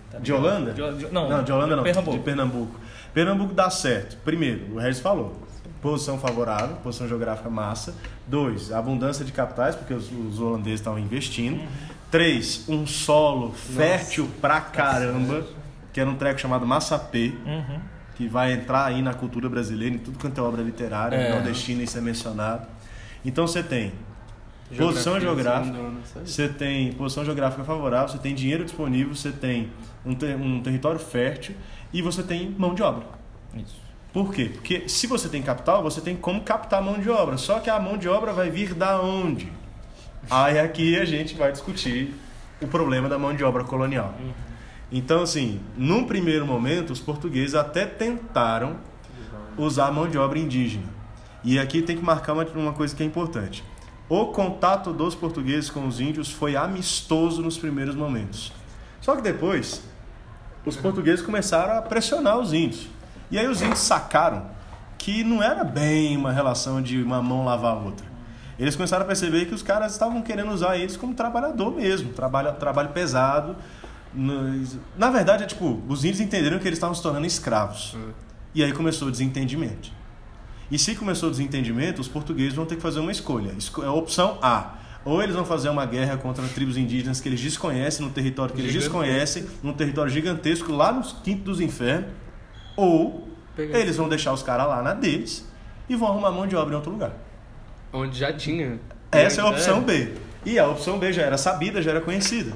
Tá de Holanda? De, de, não, não, de Holanda não. Pernambuco. De Pernambuco. Pernambuco dá certo. Primeiro, o Regis falou. Posição favorável, posição geográfica massa. Dois, abundância de capitais, porque os, os holandeses estavam investindo. Uhum. Três, um solo Nossa. fértil pra caramba, que era um treco chamado Massapê. Uhum. Que vai entrar aí na cultura brasileira, em tudo quanto é obra literária, é. nordestina, isso é mencionado. Então você tem posição geográfica, você tem posição geográfica favorável, você tem dinheiro disponível, você tem um, ter, um território fértil e você tem mão de obra. Isso. Por quê? Porque se você tem capital, você tem como captar mão de obra. Só que a mão de obra vai vir da onde? Aí aqui a gente vai discutir o problema da mão de obra colonial. Uhum. Então, assim, num primeiro momento, os portugueses até tentaram usar a mão de obra indígena. E aqui tem que marcar uma, uma coisa que é importante. O contato dos portugueses com os índios foi amistoso nos primeiros momentos. Só que depois, os portugueses começaram a pressionar os índios. E aí os índios sacaram que não era bem uma relação de uma mão lavar a outra. Eles começaram a perceber que os caras estavam querendo usar eles como trabalhador mesmo, trabalho, trabalho pesado. Na verdade, é tipo, os índios entenderam que eles estavam se tornando escravos. Uhum. E aí começou o desentendimento. E se começou o desentendimento, os portugueses vão ter que fazer uma escolha. A é opção A. Ou eles vão fazer uma guerra contra tribos indígenas que eles desconhecem, no território que eles desconhecem, num território gigantesco lá nos quintos dos infernos. Ou Peguei. eles vão deixar os caras lá na deles e vão arrumar mão de obra em outro lugar. Onde já tinha. Essa é a opção. B. E a opção B já era sabida, já era conhecida.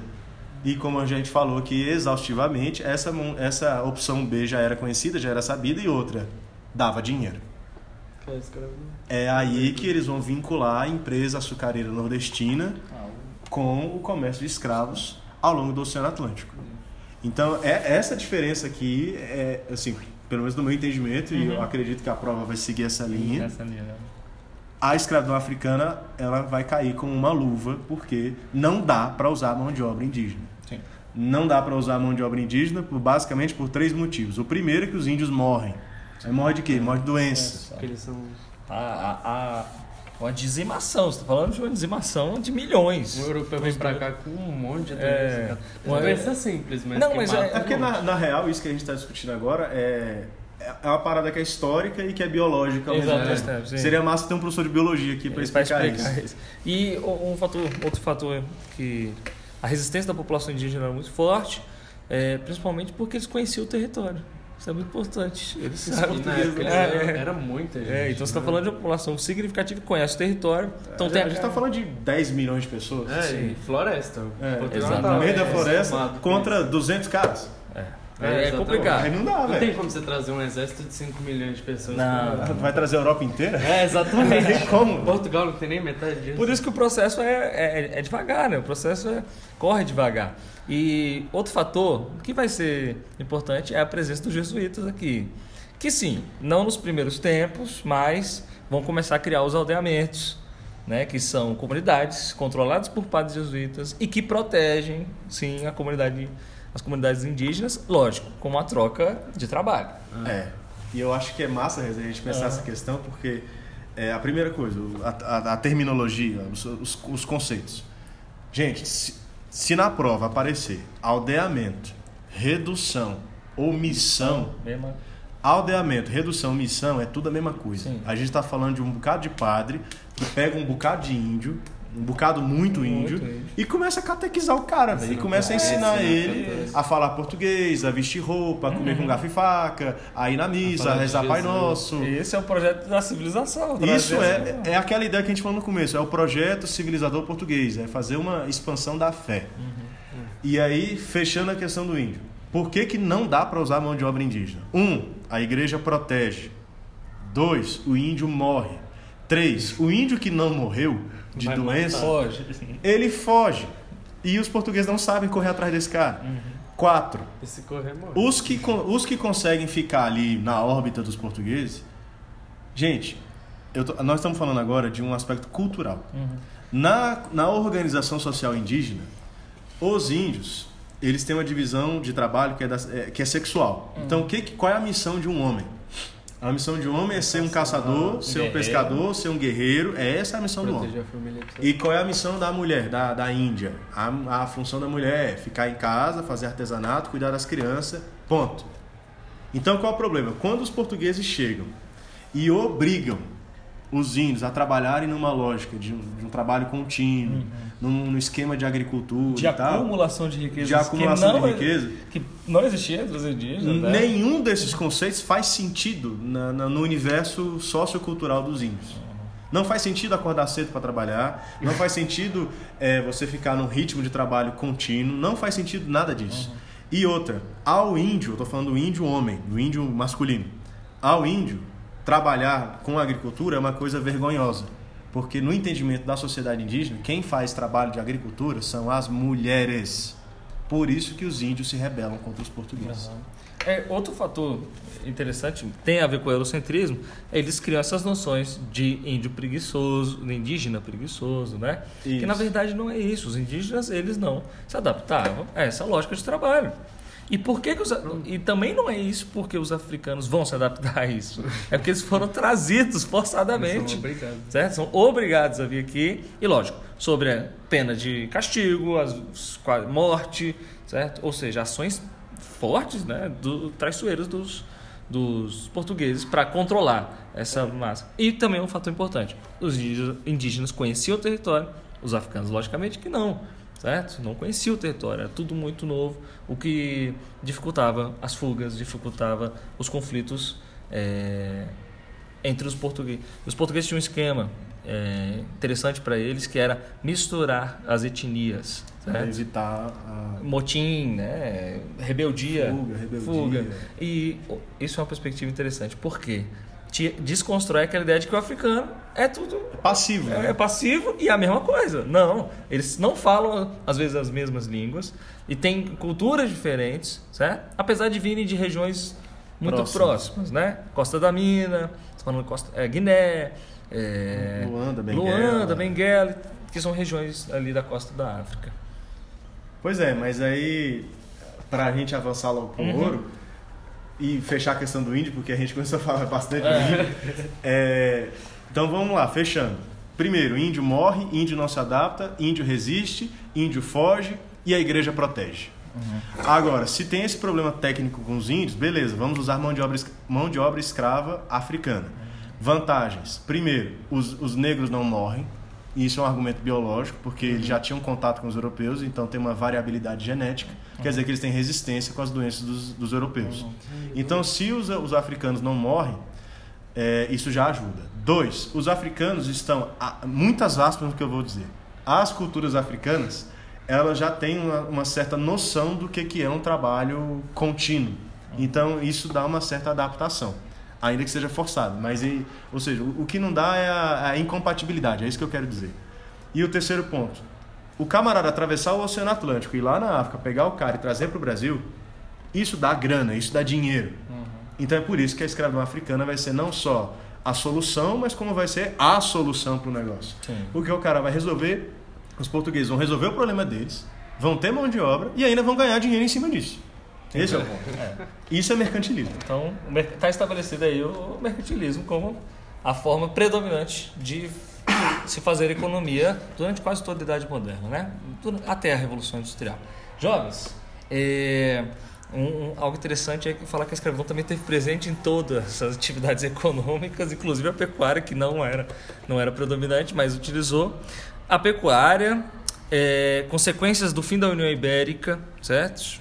E como a gente falou aqui exaustivamente, essa, essa opção B já era conhecida, já era sabida, e outra, dava dinheiro. É aí que eles vão vincular a empresa açucareira nordestina com o comércio de escravos ao longo do Oceano Atlântico. Então, é essa diferença aqui, é, assim, pelo menos do meu entendimento, uhum. e eu uhum. acredito que a prova vai seguir essa linha. Essa linha né? A escravidão africana ela vai cair com uma luva, porque não dá para usar a mão de obra indígena. Não dá para usar a mão de obra indígena por, basicamente por três motivos. O primeiro é que os índios morrem Aí morre de quê? Morre de doença. É, eles são... A, a, a, uma dizimação, você está falando de uma dizimação de milhões. O europeu vem para cá com um monte de doença. É, uma doença simples, mas. Não, mas é, é, porque na, na real, isso que a gente está discutindo agora é. É uma parada que é histórica e que é biológica ao mesmo tempo. É, Seria massa ter um professor de biologia aqui para explicar, explicar, isso. isso. E um fator, outro fator que a resistência da população indígena era muito forte, é, principalmente porque eles conheciam o território. Isso é muito importante. Eles sabem. Época, é, era, era muita gente. É, então você está né? falando de uma população significativa que conhece o território. Então é, tem a gente está falando de 10 milhões de pessoas. É, Sim. floresta. É, exato. No meio da floresta contra 200 caras. É. É, complicado. Aí não dá, velho. Não tem como você trazer um exército de 5 milhões de pessoas. Não, vai trazer a Europa inteira? É, exatamente. Não tem como. Portugal não tem nem metade disso. Por isso que o processo é, é, é devagar, né? O processo é, corre devagar. E outro fator que vai ser importante é a presença dos jesuítas aqui. Que sim, não nos primeiros tempos, mas vão começar a criar os aldeamentos, né, que são comunidades controladas por padres jesuítas e que protegem, sim, a comunidade as comunidades indígenas, lógico, com uma troca de trabalho. É. E eu acho que é massa a gente pensar é. essa questão, porque é, a primeira coisa, a, a, a terminologia, os, os, os, conceitos. Gente, se, se, na prova aparecer aldeamento, redução ou missão. Mesma. Aldeamento, redução, missão é tudo a mesma coisa. Sim. A gente está falando de um bocado de padre que pega um bocado de índio um bocado muito, muito índio, índio, e começa a catequizar o cara, velho. E começa a ensinar ele a falar português, a vestir roupa, a comer uhum. com garfo e faca, a ir na missa, a, a rezar Pai Nosso. Esse é o projeto da civilização. Isso é, é aquela ideia que a gente falou no começo, é o projeto civilizador português, é fazer uma expansão da fé. Uhum. E aí, fechando a questão do índio. Por que, que não dá para usar mão de obra indígena? Um, a igreja protege. Dois, o índio morre. Três, o índio que não morreu de Vai doença, foge. ele foge. E os portugueses não sabem correr atrás desse cara. Uhum. Quatro. Correr, os, que, os que conseguem ficar ali na órbita dos portugueses. Gente, tô, nós estamos falando agora de um aspecto cultural. Uhum. Na, na organização social indígena, os índios eles têm uma divisão de trabalho que é, da, é que é sexual. Uhum. Então, que, qual é a missão de um homem? A missão de um homem é ser um caçador, ser um pescador, ser um guerreiro. É essa a missão do homem. E qual é a missão da mulher, da, da Índia? A, a função da mulher é ficar em casa, fazer artesanato, cuidar das crianças. Ponto. Então qual é o problema? Quando os portugueses chegam e obrigam os índios a trabalharem numa lógica de um, de um trabalho contínuo, uhum. Num, num, esquema de agricultura de acumulação de riqueza, de acumulação de riqueza, que não existia entre os indígenas. Né? Nenhum desses conceitos faz sentido na, na, no universo sociocultural dos índios. Não faz sentido acordar cedo para trabalhar, não faz sentido é, você ficar num ritmo de trabalho contínuo, não faz sentido nada disso. Uhum. E outra, ao índio, eu estou falando do índio homem, do índio masculino, ao índio trabalhar com a agricultura é uma coisa vergonhosa. Porque no entendimento da sociedade indígena, quem faz trabalho de agricultura são as mulheres. Por isso que os índios se rebelam contra os portugueses. Uhum. É, outro fator interessante, tem a ver com o eurocentrismo, eles criam essas noções de índio preguiçoso, indígena preguiçoso, né? Isso. Que na verdade não é isso. Os indígenas, eles não se adaptavam a essa lógica de trabalho. E por que, que os, e também não é isso porque os africanos vão se adaptar a isso. É porque eles foram trazidos forçadamente. São obrigados. Certo? São obrigados a vir aqui. E lógico, sobre a pena de castigo, as, morte, certo? Ou seja, ações fortes, né, do traiçoeiros dos, dos portugueses para controlar essa massa. E também um fator importante: os indígenas conheciam o território, os africanos, logicamente, que não certo? Não conhecia o território, era tudo muito novo, o que dificultava as fugas, dificultava os conflitos é, entre os portugueses. Os portugueses tinham um esquema é, interessante para eles que era misturar as etnias, certo? evitar a... motim, né? rebeldia, fuga, rebeldia. fuga. E isso é uma perspectiva interessante. Por quê? Desconstrói aquela ideia de que o africano é tudo passivo. É, né? é, passivo e a mesma coisa. Não, eles não falam às vezes as mesmas línguas e têm culturas diferentes, certo? Apesar de virem de regiões muito próximas, né? Costa da Mina, falando Costa, é, Guiné, é, Luanda, Benguela. Luanda, Benguela, que são regiões ali da costa da África. Pois é, mas aí para a gente avançar logo para o uhum. ouro e fechar a questão do índio, porque a gente começou a falar bastante do é. índio. É, então vamos lá, fechando. Primeiro, índio morre, índio não se adapta, índio resiste, índio foge e a igreja protege. Uhum. Agora, se tem esse problema técnico com os índios, beleza, vamos usar mão de obra, mão de obra escrava africana. Vantagens: primeiro, os, os negros não morrem, e isso é um argumento biológico, porque eles já tinham contato com os europeus, então tem uma variabilidade genética, quer dizer que eles têm resistência com as doenças dos, dos europeus. Então, se os, os africanos não morrem, é, isso já ajuda. Dois, os africanos estão, muitas aspas no que eu vou dizer, as culturas africanas, elas já têm uma, uma certa noção do que, que é um trabalho contínuo. Então, isso dá uma certa adaptação ainda que seja forçado. Mas, ou seja, o que não dá é a, a incompatibilidade, é isso que eu quero dizer. E o terceiro ponto, o camarada atravessar o Oceano Atlântico e ir lá na África pegar o cara e trazer para o Brasil, isso dá grana, isso dá dinheiro. Uhum. Então é por isso que a escravidão africana vai ser não só a solução, mas como vai ser a solução para o negócio. Sim. Porque o cara vai resolver, os portugueses vão resolver o problema deles, vão ter mão de obra e ainda vão ganhar dinheiro em cima disso. Esse é o ponto. É. Isso é mercantilismo. Então, está estabelecido aí o mercantilismo como a forma predominante de se fazer economia durante quase toda a Idade Moderna, né? até a Revolução Industrial. Jovens, é, um, um, algo interessante é que falar que a escravidão também teve presente em todas as atividades econômicas, inclusive a pecuária, que não era, não era predominante, mas utilizou a pecuária, é, consequências do fim da União Ibérica, certo?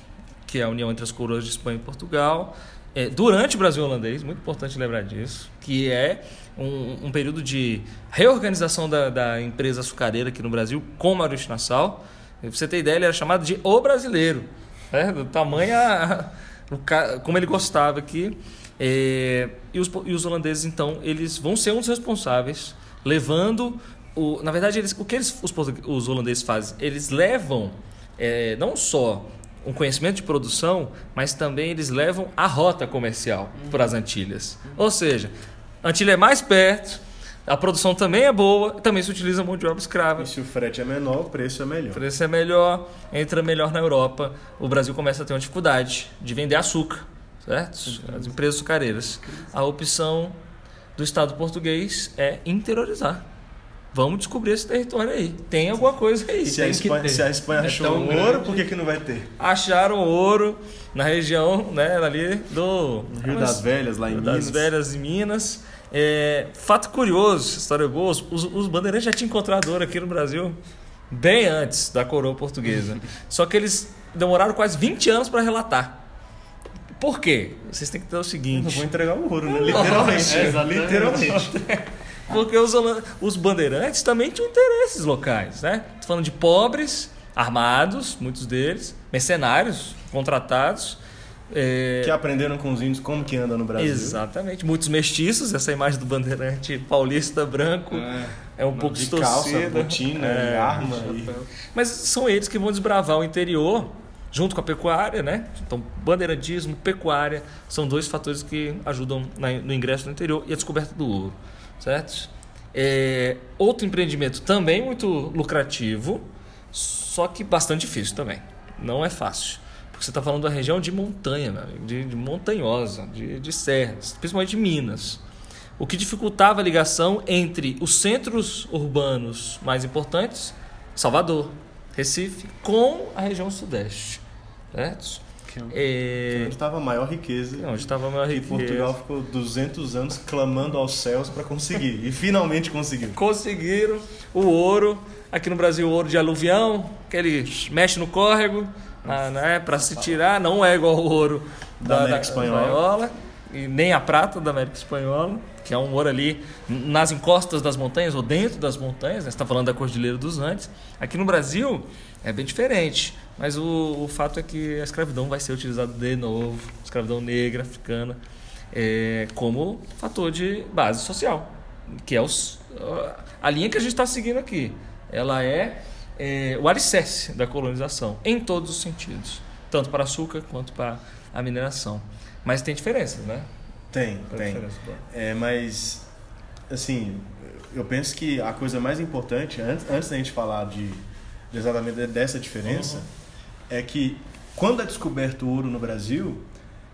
Que é a união entre as coroas de Espanha e Portugal, é, durante o Brasil holandês, muito importante lembrar disso, que é um, um período de reorganização da, da, empresa açucareira aqui no Brasil com Maurício Nassau. Pra você ter ideia, ele era chamado de O Brasileiro, né? do tamanho a, como ele gostava aqui. É, e, os, e os holandeses, então, eles vão ser uns responsáveis, levando. O, na verdade, eles, o que eles, os, os holandeses fazem? Eles levam é, não só um conhecimento de produção, mas também eles levam a rota comercial uhum. para as Antilhas. Uhum. Ou seja, a Antilha é mais perto, a produção também é boa, também se utiliza mão de obra escrava. E se o frete é menor, o preço é melhor. O preço é melhor, entra melhor na Europa. O Brasil começa a ter uma dificuldade de vender açúcar, certo? As empresas açucareiras. A opção do Estado português é interiorizar. Vamos descobrir esse território aí. Tem alguma coisa aí. Se, a Espanha, se a Espanha, é achou ouro, grande. por que, que não vai ter? Acharam ouro na região né, ali do. Rio das Velhas, lá em Rio Minas. das Velhas, em Minas. É, fato curioso, história boa: os, os bandeirantes já tinham encontrado ouro aqui no Brasil bem antes da coroa portuguesa. Só que eles demoraram quase 20 anos para relatar. Por quê? Vocês têm que ter o seguinte. Eu vou entregar o ouro, né? Literalmente. É, literalmente. Porque os, os bandeirantes também tinham interesses locais, né? Tô falando de pobres, armados, muitos deles, mercenários, contratados. É... Que aprenderam com os índios como que anda no Brasil. Exatamente. Muitos mestiços, essa imagem do bandeirante paulista branco é, é um pouco distorcida. Calça, botina, é, arma. E... Mas são eles que vão desbravar o interior junto com a pecuária, né? Então, bandeirantismo, pecuária, são dois fatores que ajudam no ingresso no interior e a descoberta do ouro certo? É, outro empreendimento também muito lucrativo, só que bastante difícil também. Não é fácil. Porque você está falando da região de montanha, de, de, montanhosa, de, de serras, principalmente de Minas. O que dificultava a ligação entre os centros urbanos mais importantes, Salvador, Recife, com a região sudeste. Certo? É... Onde estava a maior riqueza. Onde estava a maior riqueza. E Portugal ficou 200 anos clamando aos céus para conseguir. e finalmente conseguiu. Conseguiram o ouro. Aqui no Brasil, o ouro de aluvião, que ele mexe no córrego né, para se tirar. Não é igual o ouro da, da América Espanhola. E nem a prata da América Espanhola, que é um ouro ali nas encostas das montanhas ou dentro das montanhas. Né? Você está falando da Cordilheira dos Andes. Aqui no Brasil é bem diferente. Mas o, o fato é que a escravidão vai ser utilizada de novo, escravidão negra, africana, é, como fator de base social, que é os, a linha que a gente está seguindo aqui. Ela é, é o alicerce da colonização, em todos os sentidos, tanto para açúcar quanto para a mineração. Mas tem diferenças, né? Tem, tem. É, mas, assim, eu penso que a coisa mais importante, antes, antes da gente falar de exatamente dessa diferença, uhum é que quando é descoberto o ouro no Brasil,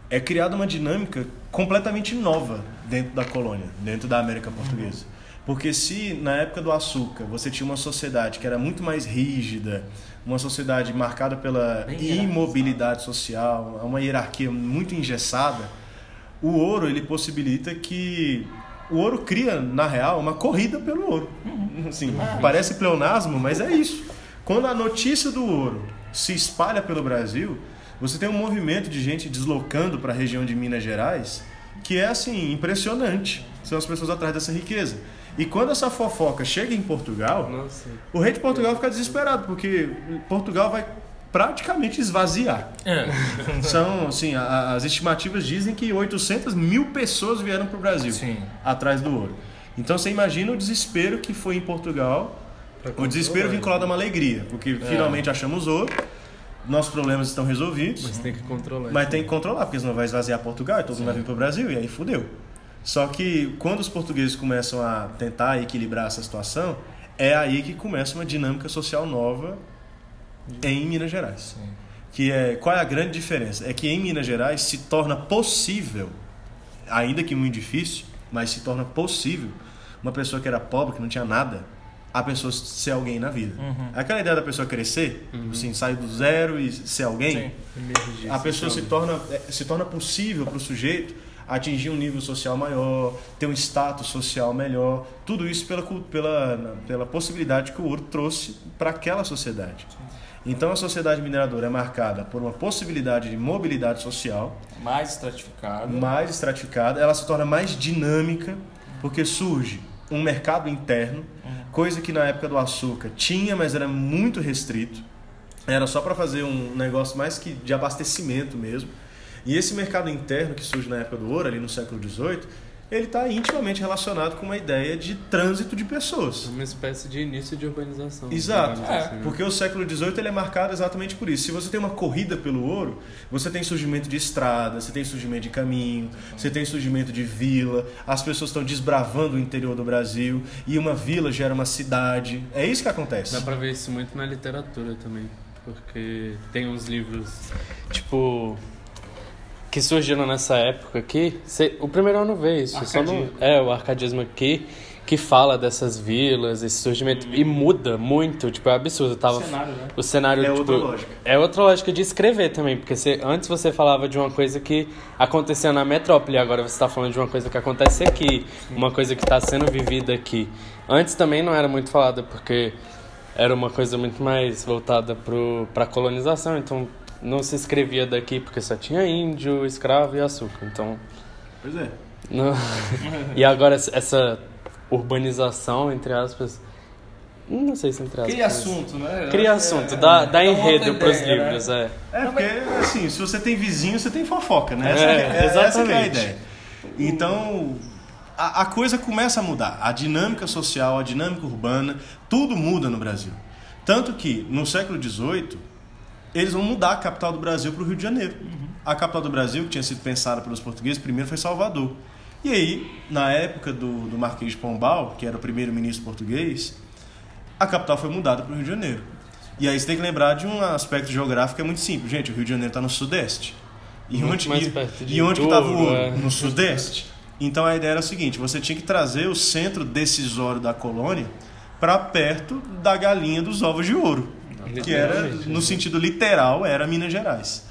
é criada uma dinâmica completamente nova dentro da colônia, dentro da América Portuguesa. Porque se na época do açúcar você tinha uma sociedade que era muito mais rígida, uma sociedade marcada pela imobilidade social, uma hierarquia muito engessada, o ouro ele possibilita que o ouro cria, na real, uma corrida pelo ouro. Uhum. Assim, ah, parece pleonasmo, mas é isso. Quando a notícia do ouro se espalha pelo Brasil, você tem um movimento de gente deslocando para a região de Minas Gerais que é assim impressionante. São as pessoas atrás dessa riqueza. E quando essa fofoca chega em Portugal, Nossa. o rei de Portugal fica desesperado, porque Portugal vai praticamente esvaziar. É. São, assim, a, as estimativas dizem que 800 mil pessoas vieram para o Brasil Sim. atrás do ouro. Então você imagina o desespero que foi em Portugal, o desespero vinculado a uma alegria, porque é. finalmente achamos ouro, nossos problemas estão resolvidos. Mas tem que controlar. Mas tem que controlar, porque senão vai esvaziar Portugal e todo mundo vai vir para o Brasil e aí fudeu. Só que quando os portugueses começam a tentar equilibrar essa situação, é aí que começa uma dinâmica social nova em Minas Gerais. Sim. Que é qual é a grande diferença? É que em Minas Gerais se torna possível, ainda que muito difícil, mas se torna possível uma pessoa que era pobre, que não tinha nada, a pessoa ser alguém na vida. Uhum. Aquela ideia da pessoa crescer, uhum. assim, sair do zero e ser alguém, Sim. a pessoa se torna, é, se torna possível para o sujeito atingir um nível social maior, ter um status social melhor, tudo isso pela, pela, pela possibilidade que o ouro trouxe para aquela sociedade. Então a sociedade mineradora é marcada por uma possibilidade de mobilidade social mais estratificada, mais estratificada, ela se torna mais dinâmica porque surge um mercado interno, coisa que na época do açúcar tinha, mas era muito restrito. Era só para fazer um negócio mais que de abastecimento mesmo. E esse mercado interno que surge na época do ouro, ali no século XVIII, ele está intimamente relacionado com uma ideia de trânsito de pessoas. Uma espécie de início de urbanização. Exato. É. Assim, né? Porque o século XVIII ele é marcado exatamente por isso. Se você tem uma corrida pelo ouro, você tem surgimento de estrada, você tem surgimento de caminho, você tem surgimento de vila, as pessoas estão desbravando o interior do Brasil e uma vila gera uma cidade. É isso que acontece. Dá para ver isso muito na literatura também. Porque tem uns livros, tipo que surgiram nessa época aqui, o primeiro ano vê isso. Só no, é, o arcadismo aqui, que fala dessas vilas, esse surgimento. Hum. E muda muito, tipo, é absurdo. Tava, o cenário, né? O cenário, é tipo, outra lógica. É outra lógica de escrever também, porque você, antes você falava de uma coisa que acontecia na metrópole, agora você está falando de uma coisa que acontece aqui, Sim. uma coisa que está sendo vivida aqui. Antes também não era muito falada, porque era uma coisa muito mais voltada para a colonização, então não se escrevia daqui porque só tinha índio, escravo e açúcar. Então. Pois é. Não... e agora essa urbanização, entre aspas. Não sei se entre aspas. Cria assunto, né? Cria assunto, é, dá, dá enredo para os livros, né? é. É, porque, assim, se você tem vizinho, você tem fofoca, né? Essa é, é, exatamente. Essa é a ideia. Então, a, a coisa começa a mudar. A dinâmica social, a dinâmica urbana, tudo muda no Brasil. Tanto que, no século XVIII, eles vão mudar a capital do Brasil para o Rio de Janeiro. Uhum. A capital do Brasil, que tinha sido pensada pelos portugueses, primeiro foi Salvador. E aí, na época do, do Marquês de Pombal, que era o primeiro ministro português, a capital foi mudada para o Rio de Janeiro. E aí você tem que lembrar de um aspecto geográfico que é muito simples. Gente, o Rio de Janeiro está no sudeste. E muito onde, de e onde estava o ouro? É. No sudeste. Então a ideia era a seguinte: você tinha que trazer o centro decisório da colônia para perto da galinha dos ovos de ouro que era, no sentido literal, era Minas Gerais.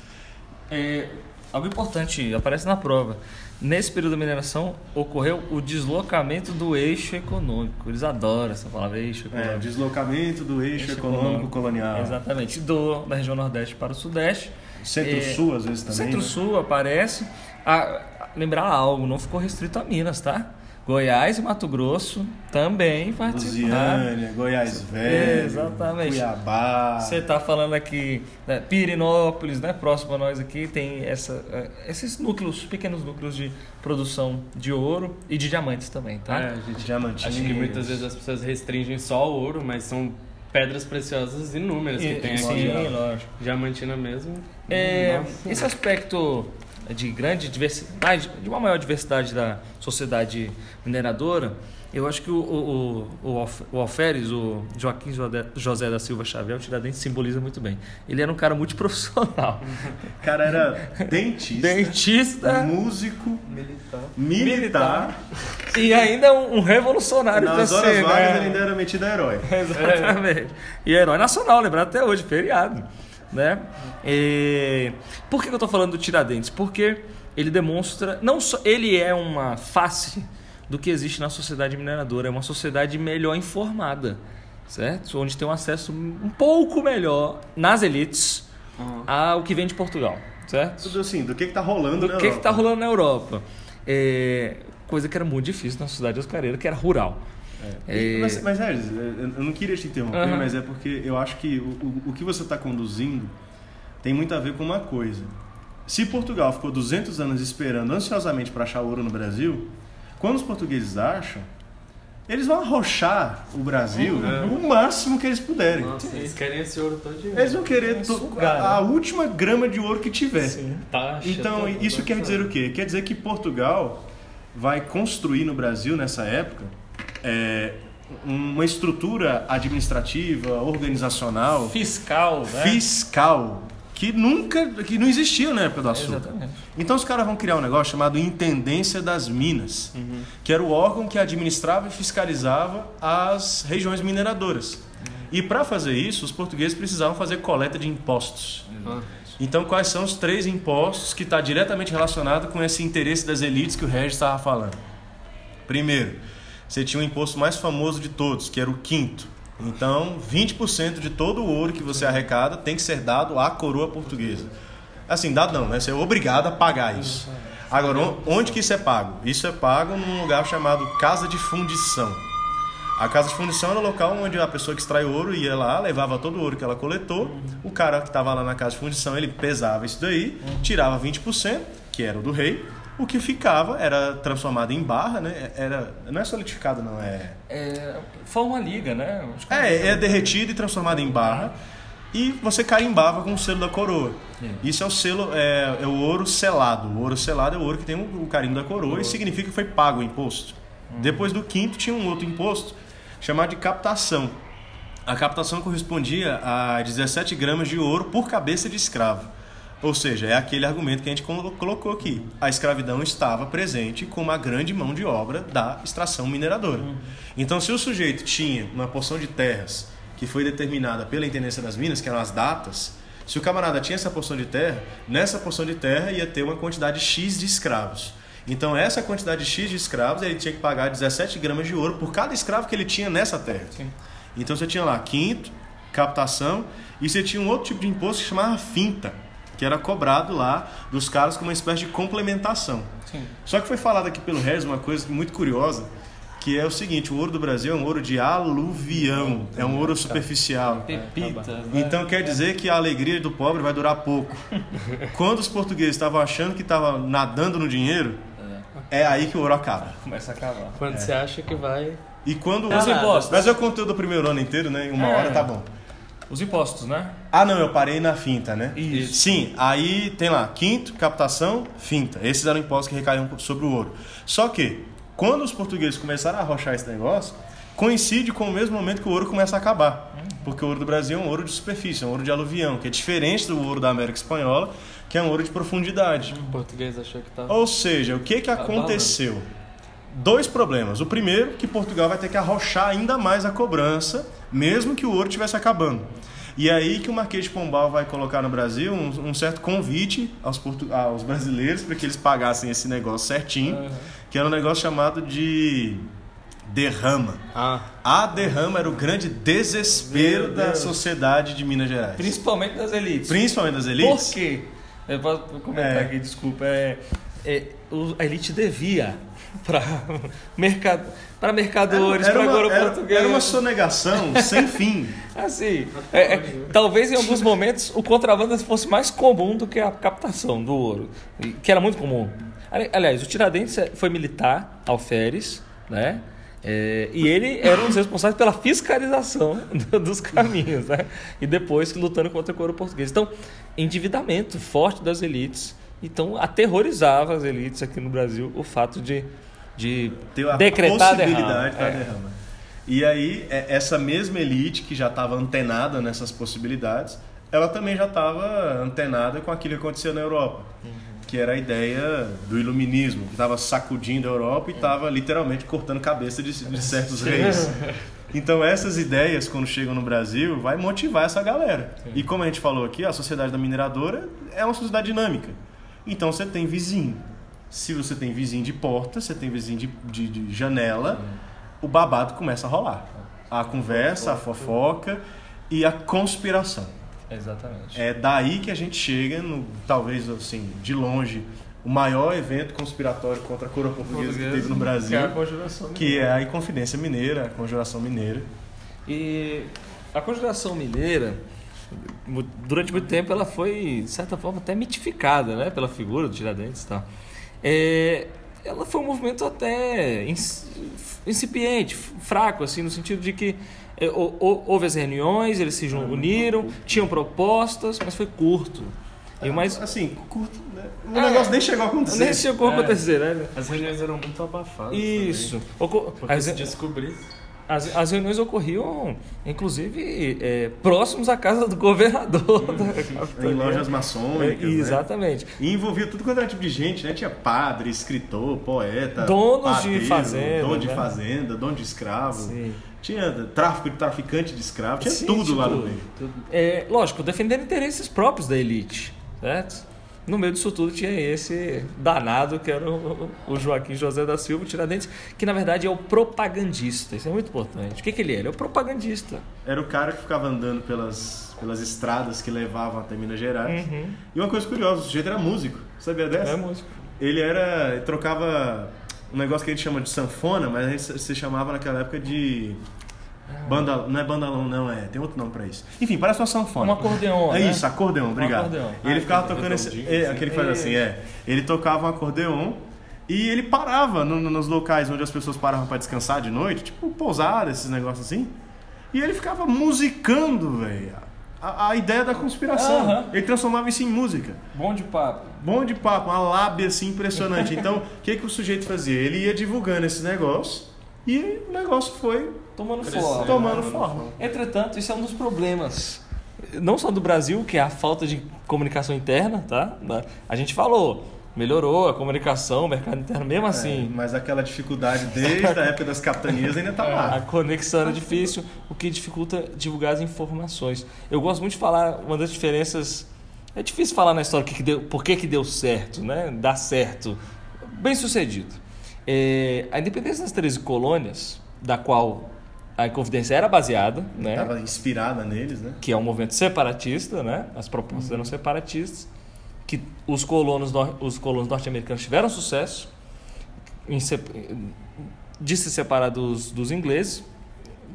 É, algo importante, aparece na prova. Nesse período da mineração ocorreu o deslocamento do eixo econômico. Eles adoram essa palavra, eixo é, econômico. É, deslocamento do eixo, eixo econômico, econômico, colonial. Exatamente, do, da região nordeste para o sudeste. Centro-sul, é, às vezes também. Centro-sul né? aparece. A, lembrar algo, não ficou restrito a Minas, tá? Goiás e Mato Grosso também participaram. Lusiânia, Goiás Velho, Exatamente. Cuiabá. Você está falando aqui, né, Pirinópolis, né, próximo a nós aqui, tem essa, é, esses núcleos, pequenos núcleos de produção de ouro e de diamantes também, tá? É, gente, diamantes. Acho que muitas vezes as pessoas restringem só o ouro, mas são pedras preciosas inúmeras que e, tem sim, aqui. Sim, lógico. Diamantina mesmo. É, esse aspecto de grande diversidade, de uma maior diversidade da sociedade mineradora, eu acho que o, o, o, o Alferes, o Joaquim José da Silva Xavier, o Tiradentes simboliza muito bem. Ele era um cara multiprofissional. O cara era dentista, dentista músico, militar, militar, e ainda um, um revolucionário. Nas horas ser, vagas né? ele ainda era metido a herói. Exatamente. E herói nacional, lembrado até hoje, feriado né? E... Por que eu estou falando do Tiradentes? Porque ele demonstra, não só ele é uma face do que existe na sociedade mineradora. É uma sociedade melhor informada, certo? Onde tem um acesso um pouco melhor nas elites uhum. ao que vem de Portugal, certo? Tudo assim, do que está rolando do na que Europa. Do que está rolando na Europa. É, coisa que era muito difícil na sociedade oscareira, que era rural. É. É... Mas, mas Regis, eu não queria te interromper, uhum. mas é porque eu acho que o, o, que você está conduzindo tem muito a ver com uma coisa. Se Portugal ficou 200 anos esperando ansiosamente para achar ouro no Brasil, quando os portugueses acham, eles vão arrochar o Brasil uhum. o máximo que eles puderem. Nossa, eles querem esse ouro todo dia. Eles vão querer sugar, a, a, última grama de ouro que tiver. Sim. Taxa, então, isso quer dizer o quê? Quer dizer que Portugal vai construir no Brasil, nessa época, é, uma estrutura administrativa, organizacional, fiscal, né? fiscal que nunca, que não existia na época do açúcar. Exatamente. Então os caras vão criar um negócio chamado Intendência das Minas, uhum. que era o órgão que administrava e fiscalizava as regiões mineradoras. Uhum. E para fazer isso, os portugueses precisavam fazer coleta de impostos. Uhum. Então, quais são os três impostos que está diretamente relacionado com esse interesse das elites que o Regis estava falando? Primeiro, você tinha o imposto mais famoso de todos, que era o quinto. Então, 20% de todo o ouro que você arrecada tem que ser dado à coroa portuguesa. Assim, dado não, né? Você é obrigado a pagar isso. Agora, onde que isso é pago? Isso é pago num lugar chamado Casa de Fundição. A casa de fundição era o local onde a pessoa que extrai ouro ia lá, levava todo o ouro que ela coletou. O cara que estava lá na casa de fundição, ele pesava isso daí, tirava 20%, que era o do rei, o que ficava era transformado em barra, né? Era, não é solidificado, não, é. é forma liga, né? É, é derretido e transformado em barra. E você carimbava com o selo da coroa. Isso é o selo, é, é, o ouro selado. O ouro selado é o ouro que tem o, carimbo da coroa e significa que foi pago o imposto. Hum. Depois do quinto tinha um outro imposto chamado de captação. A captação correspondia a 17 gramas de ouro por cabeça de escravo. Ou seja, é aquele argumento que a gente colocou aqui. A escravidão estava presente como uma grande mão de obra da extração mineradora. Uhum. Então, se o sujeito tinha uma porção de terras que foi determinada pela Intendência das Minas, que eram as datas, se o camarada tinha essa porção de terra, nessa porção de terra ia ter uma quantidade X de escravos. Então, essa quantidade X de escravos, ele tinha que pagar 17 gramas de ouro por cada escravo que ele tinha nessa terra. Sim. Então, você tinha lá quinto, captação, e você tinha um outro tipo de imposto que chamava finta que era cobrado lá dos caras como uma espécie de complementação. Sim. Só que foi falado aqui pelo Regis uma coisa muito curiosa, que é o seguinte, o ouro do Brasil é um ouro de aluvião, é um ouro superficial. Pepita. Né? Então quer dizer que a alegria do pobre vai durar pouco. Quando os portugueses estavam achando que estavam nadando no dinheiro, é. é aí que o ouro acaba. Começa a acabar. Quando é. você acha que vai... E quando... Os impostos. Mas eu contei do primeiro ano inteiro, né? Em uma é. hora tá bom. Os impostos, né? Ah, não, eu parei na finta, né? Isso. Sim, aí tem lá, quinto, captação, finta. Esses eram impostos que recaíam sobre o ouro. Só que, quando os portugueses começaram a arrochar esse negócio, coincide com o mesmo momento que o ouro começa a acabar. Porque o ouro do Brasil é um ouro de superfície, é um ouro de aluvião, que é diferente do ouro da América Espanhola, que é um ouro de profundidade. O português achou que estava. Ou seja, o que, que aconteceu? Dois problemas. O primeiro, que Portugal vai ter que arrochar ainda mais a cobrança, mesmo que o ouro estivesse acabando. E aí que o Marquês de Pombal vai colocar no Brasil um, um certo convite aos, aos brasileiros para que eles pagassem esse negócio certinho, uhum. que era um negócio chamado de derrama. Ah. A derrama era o grande desespero da sociedade de Minas Gerais. Principalmente das elites. Principalmente das elites. Por quê? Eu posso comentar é. aqui, desculpa. É, é, a elite devia para mercado, para mercadores, para agora português. Era uma sonegação sem fim. Assim, é, é, talvez em alguns momentos o contrabando fosse mais comum do que a captação do ouro, que era muito comum. Aliás, o Tiradentes é, foi militar, alferes, né? É, e ele era um dos responsáveis pela fiscalização dos caminhos, né? E depois lutando contra o coro português. Então, endividamento forte das elites então, aterrorizava as elites aqui no Brasil o fato de, de Ter a decretar possibilidade derrama. É. derrama. E aí, é, essa mesma elite que já estava antenada nessas possibilidades, ela também já estava antenada com aquilo que acontecia na Europa. Uhum. Que era a ideia do iluminismo, que estava sacudindo a Europa e estava literalmente cortando cabeça de, de certos reis. Então essas ideias, quando chegam no Brasil, vai motivar essa galera. Sim. E como a gente falou aqui, a sociedade da mineradora é uma sociedade dinâmica. Então você tem vizinho. Se você tem vizinho de porta, você tem vizinho de, de, de janela, o babado começa a rolar. A conversa, a fofoca e a conspiração. Exatamente. É daí que a gente chega, no, talvez assim, de longe, o maior evento conspiratório contra a coroa portuguesa que teve no Brasil. Que é a Conjuração Mineira. Que é a Inconfidência Mineira, a Conjuração Mineira. E a Conjuração Mineira, durante muito tempo, ela foi, de certa forma, até mitificada né, pela figura do Tiradentes e tal. É, ela foi um movimento até incipiente, fraco, assim, no sentido de que é, houve as reuniões, eles se uniram, tinham propostas, mas foi curto. E mais... Assim, curto, né? O é, negócio nem chegou a acontecer. Nem chegou a acontecer, né? As reuniões eram muito abafadas. Isso. Ocor... Porque as... se descobrisse... As, as reuniões ocorriam, inclusive, é, próximos à casa do governador. Em lojas maçônicas. É, exatamente. Né? E envolvia tudo quanto era tipo de gente, né? Tinha padre, escritor, poeta, donos padeiro, de fazenda. Dono de né? fazenda, dono de escravo. Sim. Tinha tráfico de traficante de escravo, tinha Sim, tudo lá no meio. É, lógico, defendendo interesses próprios da elite, certo? No meio disso tudo tinha esse danado que era o Joaquim José da Silva Tiradentes, que na verdade é o propagandista. Isso é muito importante. O que, que ele é? Ele é o propagandista. Era o cara que ficava andando pelas, pelas estradas que levavam até Minas Gerais. Uhum. E uma coisa curiosa, o sujeito era músico. Sabia dessa? É músico. Ele era. Ele trocava um negócio que a gente chama de sanfona, mas se chamava naquela época de Banda, não é bandalão, não, é. Tem outro nome pra isso. Enfim, parece uma sanfona. Um acordeon. É né? isso, acordeon, obrigado. Um acordeon. Ele ah, ficava tocando esse. É, assim. aquele faz assim, é. Ele tocava um acordeon e ele parava no, nos locais onde as pessoas paravam para descansar de noite, tipo pousada, esses negócios assim. E ele ficava musicando, velho. A, a, ideia da conspiração. Uhum. Ele transformava isso em música. Bom de papo. Bom de papo, uma lábia assim impressionante. Então, o que, que o sujeito fazia? Ele ia divulgando esse negócio e o negócio foi tomando forma. Tomando forma. Entretanto, isso é um dos problemas. Não só do Brasil, que é a falta de comunicação interna, tá? A gente falou, melhorou a comunicação, o mercado interno, mesmo é, assim. Mas aquela dificuldade desde a época das capitanias ainda está lá. A conexão era difícil, o que dificulta divulgar as informações. Eu gosto muito de falar, uma das diferenças. É difícil falar na história que que deu, por que, que deu certo, né? Dá certo. Bem sucedido. É, a independência das 13 colônias, da qual a Inconfidência era baseada, né? Estava inspirada neles, né? Que é um movimento separatista, né? As propostas uhum. eram separatistas, que os colonos, os colonos norte-americanos tiveram sucesso em de se separar dos, dos ingleses,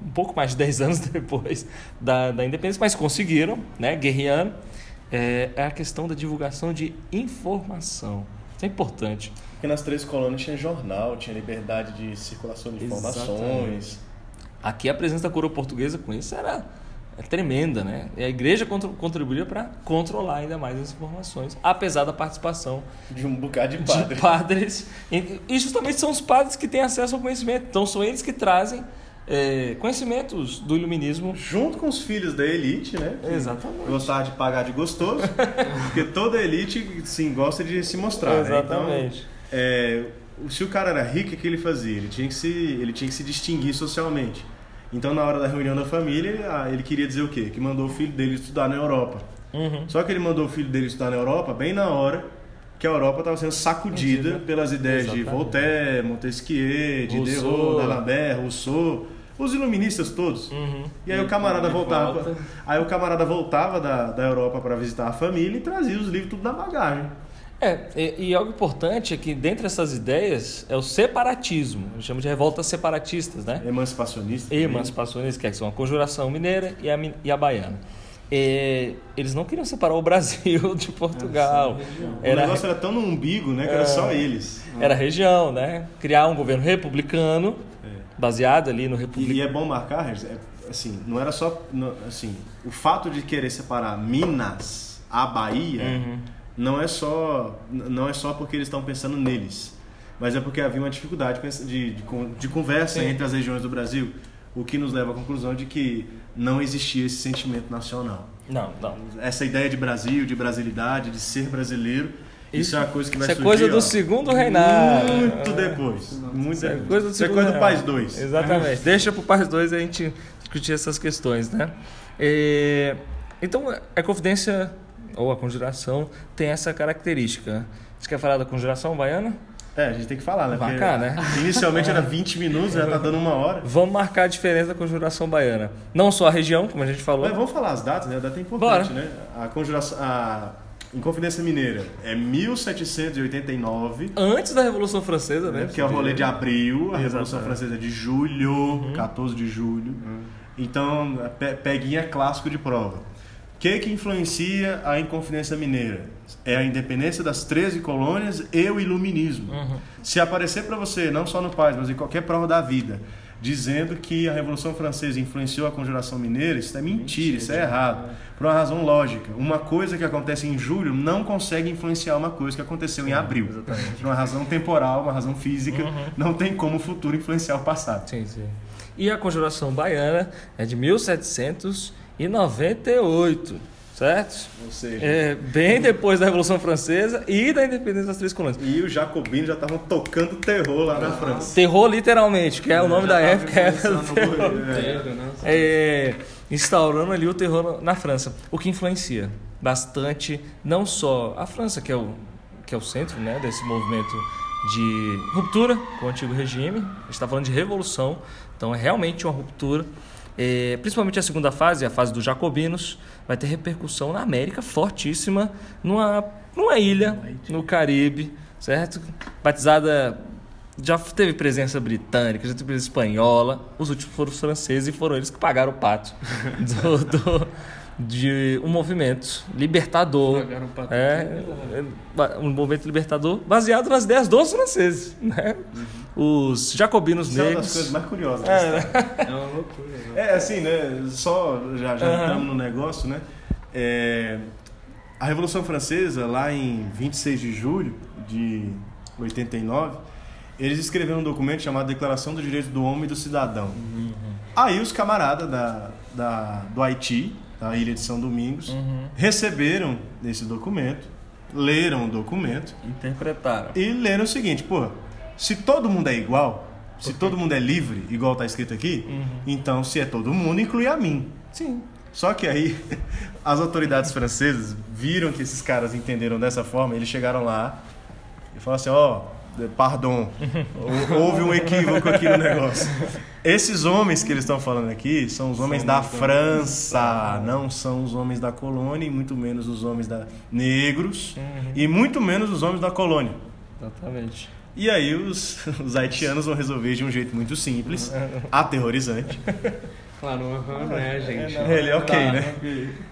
um pouco mais de 10 anos depois da, da independência, mas conseguiram, né? Guerreando. É, é a questão da divulgação de informação. Isso é importante. Porque nas três colônias tinha jornal, tinha liberdade de circulação de informações. Exatamente. Aqui a presença da coroa portuguesa com isso era é tremenda, né? E a igreja contribuía para controlar ainda mais as informações, apesar da participação de um bocado de padres. De padres. E justamente são os padres que têm acesso ao conhecimento. Então são eles que trazem é, conhecimentos do iluminismo. Junto com os filhos da elite, né? Exatamente. Gostar de pagar de gostoso, porque toda elite, sim, gosta de se mostrar. Exatamente. Né? Então, é, se o cara era rico, o que ele fazia? Ele tinha que se, ele tinha que se distinguir socialmente. Então, na hora da reunião da família, ele queria dizer o quê? Que mandou o filho dele estudar na Europa. Uhum. Só que ele mandou o filho dele estudar na Europa bem na hora que a Europa estava sendo sacudida pelas ideias Exatamente. de Voltaire, Montesquieu, Diderot, D'Alembert, Rousseau, os iluministas todos. Uhum. E aí o camarada voltava, volta. aí o camarada voltava da, da Europa para visitar a família e trazia os livros tudo na bagagem. É, e, e, algo importante é que dentre essas ideias é o separatismo, a gente chama de revoltas separatistas, né? Emancipacionistas. Emancipacionistas, que são a conjuração mineira e a, e a baiana. E, eles não queriam separar o Brasil de Portugal. Era, o negócio era tão no umbigo, né, que era só é. eles. Era região, né? Criar um governo republicano, é. baseado ali no republicano. E, é bom marcar, é, assim, não era só, assim, o fato de querer separar Minas a Bahia... Uhum não é só não é só porque eles estão pensando neles, mas é porque havia uma dificuldade de, de, de conversa Sim. entre as regiões do Brasil, o que nos leva à conclusão de que não existia esse sentimento nacional. Não, não. Essa ideia de Brasil, de brasilidade, de ser brasileiro, isso, isso é uma coisa que vai isso surgir. Isso é coisa do ó, segundo reinado. Muito depois. Muito isso depois. É coisa do, isso é coisa do Paz 2. Exatamente. Deixa para o Paz 2 a gente discutir essas questões, né? E, então, a Confidência ou a conjuração, tem essa característica. Você quer falar da conjuração baiana? É, a gente tem que falar, né? Cá, né? Inicialmente era 20 minutos, já tá dando uma hora. Vamos marcar a diferença da conjuração baiana. Não só a região, como a gente falou. Mas vamos falar as datas, né? A data é importante, Bora. né? A conjuração. A Inconfidência Mineira é 1789. Antes da Revolução Francesa, né? Que é o rolê de abril, a Revolução Francesa é de julho, uhum. 14 de julho. Uhum. Então, peguinha clássico de prova. O que, que influencia a Inconfidência Mineira? É a independência das 13 colônias e o iluminismo. Uhum. Se aparecer para você, não só no Paz, mas em qualquer prova da vida, dizendo que a Revolução Francesa influenciou a Conjuração Mineira, isso é mentira, mentira isso é errado. Por uma razão lógica. Uma coisa que acontece em julho não consegue influenciar uma coisa que aconteceu Sim, em abril. Exatamente. Por uma razão temporal, uma razão física, uhum. não tem como o futuro influenciar o passado. Sim, sim. E a Conjuração Baiana é de 1798 certo? Ou seja, é, bem depois da Revolução Francesa e da independência das três colônias. E os jacobinos já estavam tocando terror lá na França. Terror literalmente, que é, o nome da época. Era terror. É, é, instaurando ali o terror na França, o que influencia bastante não só a França, que é o, que é o centro né, desse movimento de ruptura com o antigo regime, a gente está falando de revolução, então é realmente uma ruptura é, principalmente a segunda fase, a fase dos jacobinos, vai ter repercussão na América fortíssima, numa, numa ilha no Caribe, certo? Batizada já teve presença britânica, já teve presença espanhola, os últimos foram os franceses e foram eles que pagaram o pato do, do, de um movimento libertador. É, é, um movimento libertador baseado nas ideias dos franceses. Né? Uhum. Os jacobinos Isso negros. É uma das coisas mais curiosas. É, é uma loucura. Né? É assim, né? Só já, já uhum. entramos no negócio, né? É, a Revolução Francesa, lá em 26 de julho de 89, eles escreveram um documento chamado Declaração dos Direitos do Homem e do Cidadão. Uhum. Aí os camaradas da, da, do Haiti da Ilha de São Domingos, uhum. receberam esse documento, leram o documento. Interpretaram. E leram o seguinte, pô, se todo mundo é igual, se okay. todo mundo é livre, igual está escrito aqui, uhum. então se é todo mundo, inclui a mim. Sim. Só que aí as autoridades francesas viram que esses caras entenderam dessa forma, eles chegaram lá e falaram assim, ó, oh, Pardon, houve um equívoco aqui no negócio. Esses homens que eles estão falando aqui são os homens da França, não são os homens da colônia, e muito menos os homens da negros, uhum. e muito menos os homens da colônia. Exatamente. E aí os, os haitianos vão resolver de um jeito muito simples, aterrorizante. Claro, uhum, né, gente? É, Ele é ok, tá, né?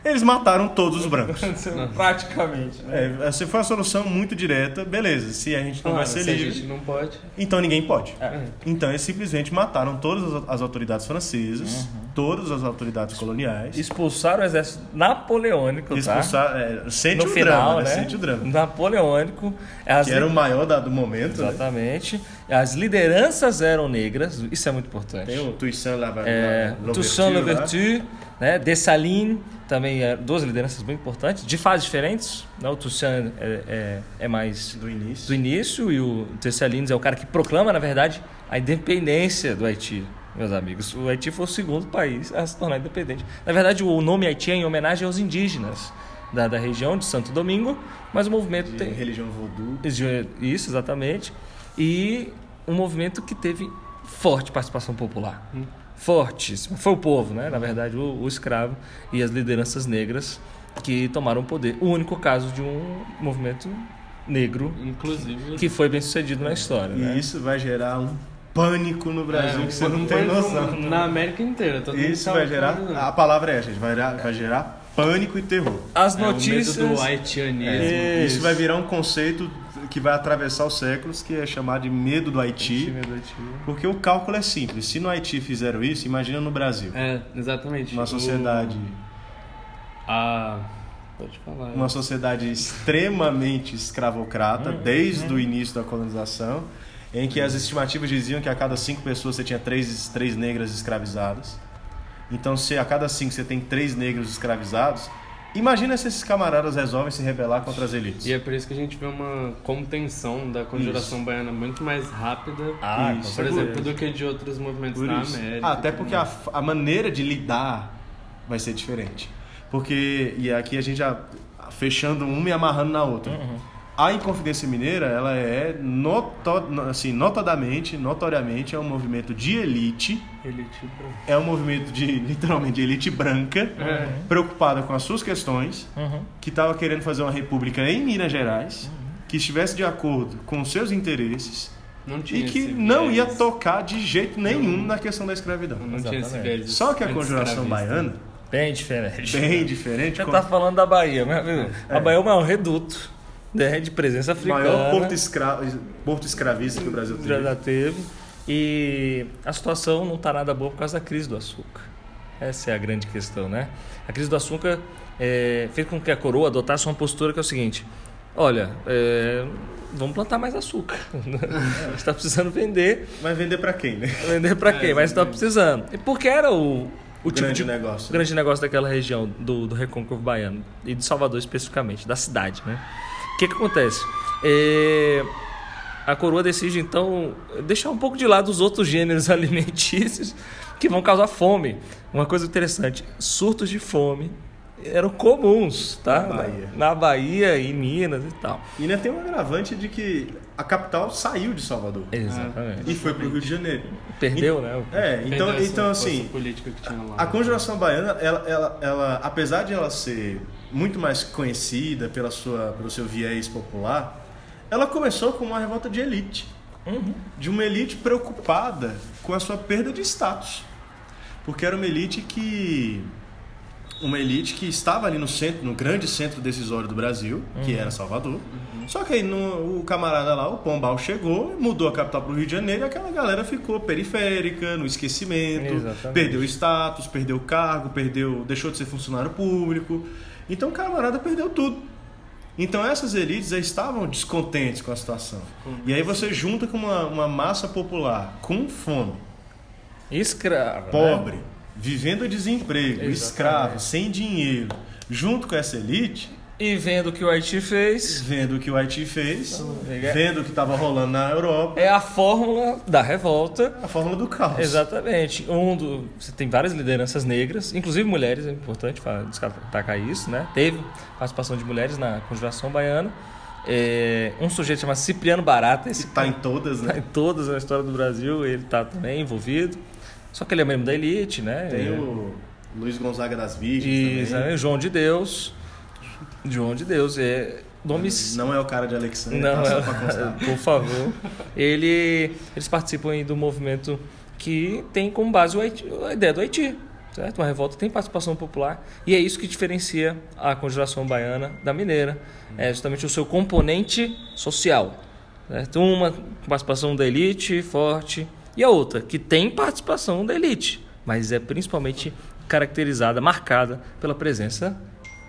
Eles mataram todos os brancos. Praticamente. Né? É, essa foi a solução muito direta. Beleza, se a gente não vai ser se livre. a gente não pode. Então ninguém pode. É. Então eles simplesmente mataram todas as autoridades francesas, uhum. Todas as autoridades coloniais. Expulsaram o exército napoleônico, tá? Expulsaram, é, sente no o final, drama, né? né? Sente o drama. Napoleônico. As que era o maior da, do momento. Né? Exatamente. Né? As lideranças eram negras, isso é muito importante. Tem o Toussaint é, Toussaint Louverture, né? Dessalines, também é, duas lideranças muito importantes, de fases diferentes. Né? O Toussaint é, é, é, mais do início. do início e o Dessalines é o cara que proclama, na verdade, a independência do Haiti. Meus amigos, o Haiti foi o segundo país a se tornar independente. Na verdade, o nome Haiti é em homenagem aos indígenas da, da região de Santo Domingo, mas o movimento de tem. Religião voodoo. Isso, exatamente. E um movimento que teve forte participação popular. Hum. Fortíssima. Foi o povo, né? Na verdade, o, o escravo e as lideranças negras que tomaram o poder. O único caso de um movimento negro, inclusive, que foi bem sucedido na história. E né? isso vai gerar um pânico no Brasil é, que você não tem noção. Na América inteira. Todo isso vai gerar. A palavra é essa, vai gerar, vai gerar pânico e terror. As notícias. É, o medo do haitianismo. É, isso vai virar um conceito que vai atravessar os séculos, que é chamado de medo do Haiti. Medo do Haiti. Porque o cálculo é simples. Se no Haiti fizeram isso, imagina no Brasil. É, exatamente. Uma sociedade. O... A. Pode falar. Uma sociedade extremamente escravocrata, uhum. desde uhum. o início da colonização, em que as estimativas diziam que a cada cinco pessoas você tinha três, três negras escravizadas. Então, se a cada cinco você tem três negros escravizados, Imagina se esses camaradas resolvem se rebelar contra as elites. E é por isso que a gente vê uma contenção da conjuração isso. baiana muito mais rápida, ah, isso. por exemplo, do que de outros movimentos por na. América. Ah, até porque a, a, maneira de lidar vai ser diferente. Porque, e aqui a gente já fechando uma e amarrando na outra. Uhum. A Inconfidência Mineira, ela é noto, assim, notadamente, notoriamente, é um movimento de elite. Elite branca. É um movimento de, literalmente, de elite branca, uhum. preocupada com as suas questões, uhum. que estava querendo fazer uma república em Minas Gerais, uhum. que estivesse de acordo com os seus interesses e que não ia tocar de jeito nenhum na questão da escravidão. Não tinha esse Só que a conjuração baiana... Bem diferente. Bem diferente. Você está falando da Bahia, mas, é. A Bahia é um reduto né, de presença africana. O maior porto, escra... porto escravista que o Brasil teve. Já teve. E a situação não está nada boa por causa da crise do açúcar. Essa é a grande questão, né? A crise do açúcar é, fez com que a coroa adotasse uma postura que é o seguinte: olha, é, vamos plantar mais açúcar. a gente está precisando vender. Mas vender para quem, né? Vender para quem? É, Mas está precisando. E porque era o, o tipo grande de negócio. grande negócio daquela região do, do Recôncavo Baiano e de Salvador especificamente, da cidade, né? O que, que acontece? É, a coroa decide então deixar um pouco de lado os outros gêneros alimentícios que vão causar fome. Uma coisa interessante: surtos de fome eram comuns, tá? Na Bahia. Na Bahia e Minas e tal. E ainda tem um agravante de que a capital saiu de Salvador. Exatamente. E foi para o Rio de Janeiro. Perdeu, e, né? É, então, então assim, a conjuração baiana, ela, ela, ela, apesar de ela ser muito mais conhecida pela sua, pelo seu viés popular, ela começou com uma revolta de elite. Uhum. De uma elite preocupada com a sua perda de status. Porque era uma elite que uma elite que estava ali no centro, no grande centro decisório do Brasil, uhum. que era Salvador. Uhum. Só que aí no, o camarada lá, o Pombal, chegou, mudou a capital para o Rio de Janeiro e aquela galera ficou periférica, no esquecimento, Exatamente. perdeu status, perdeu cargo, perdeu, deixou de ser funcionário público. Então o camarada perdeu tudo. Então essas elites já estavam descontentes com a situação. Uhum. E aí você junta com uma, uma massa popular com fome, escrava, pobre. Né? Vivendo desemprego, Exatamente. escravo, sem dinheiro, junto com essa elite. E vendo o que o Haiti fez. Vendo o que o Haiti fez. Vendo o que estava rolando na Europa. É a fórmula da revolta. A fórmula do caos. Exatamente. Um do, você tem várias lideranças negras, inclusive mulheres, é importante destacar isso, né? Teve participação de mulheres na conjuração baiana. É, um sujeito chamado Cipriano Barata. Esse está em todas, né? Está em todas na história do Brasil, ele está também envolvido. Só que ele é membro da elite, né? Tem é. o Luiz Gonzaga das Virgens Isso, também. É, João de Deus. João de Deus. É, nomes... Não é o cara de Alexandre, Não, é... por favor. Ele, eles participam do movimento que tem como base Haiti, a ideia do Haiti. Certo? Uma revolta tem participação popular e é isso que diferencia a conjuração baiana da mineira. É justamente o seu componente social. Certo? Uma participação da elite forte, e a outra, que tem participação da elite, mas é principalmente caracterizada, marcada pela presença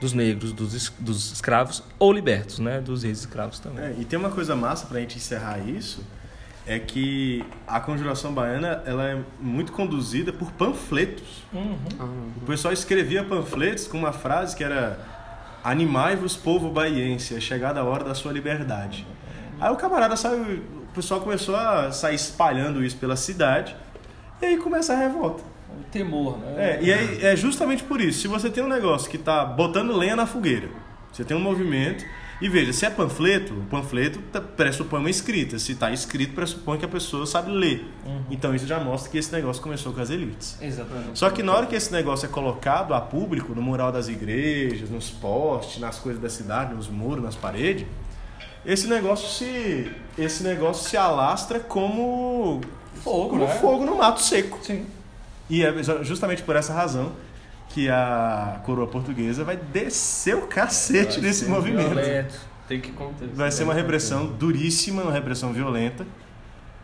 dos negros, dos, dos escravos ou libertos, né? Dos ex-escravos também. É, e tem uma coisa massa para a gente encerrar isso, é que a conjuração baiana ela é muito conduzida por panfletos. Uhum. O pessoal escrevia panfletos com uma frase que era Animai-vos, povo baiense, é chegada a hora da sua liberdade. Aí o camarada saiu, o pessoal começou a sair espalhando isso pela cidade e aí começa a revolta. O temor, né? É, e aí é justamente por isso. Se você tem um negócio que está botando lenha na fogueira, você tem um movimento. E veja, se é panfleto, o panfleto tá, pressupõe uma escrita. Se está escrito, pressupõe que a pessoa sabe ler. Uhum. Então isso já mostra que esse negócio começou com as elites. Exatamente. Só que na hora que esse negócio é colocado a público, no mural das igrejas, nos postes, nas coisas da cidade, nos muros, nas paredes, esse negócio se esse negócio se alastra como fogo, como né? fogo no mato seco. Sim. E é justamente por essa razão que a coroa portuguesa vai descer o cacete vai nesse movimento. Violento. Tem que conter. Vai ser uma repressão duríssima, uma repressão violenta.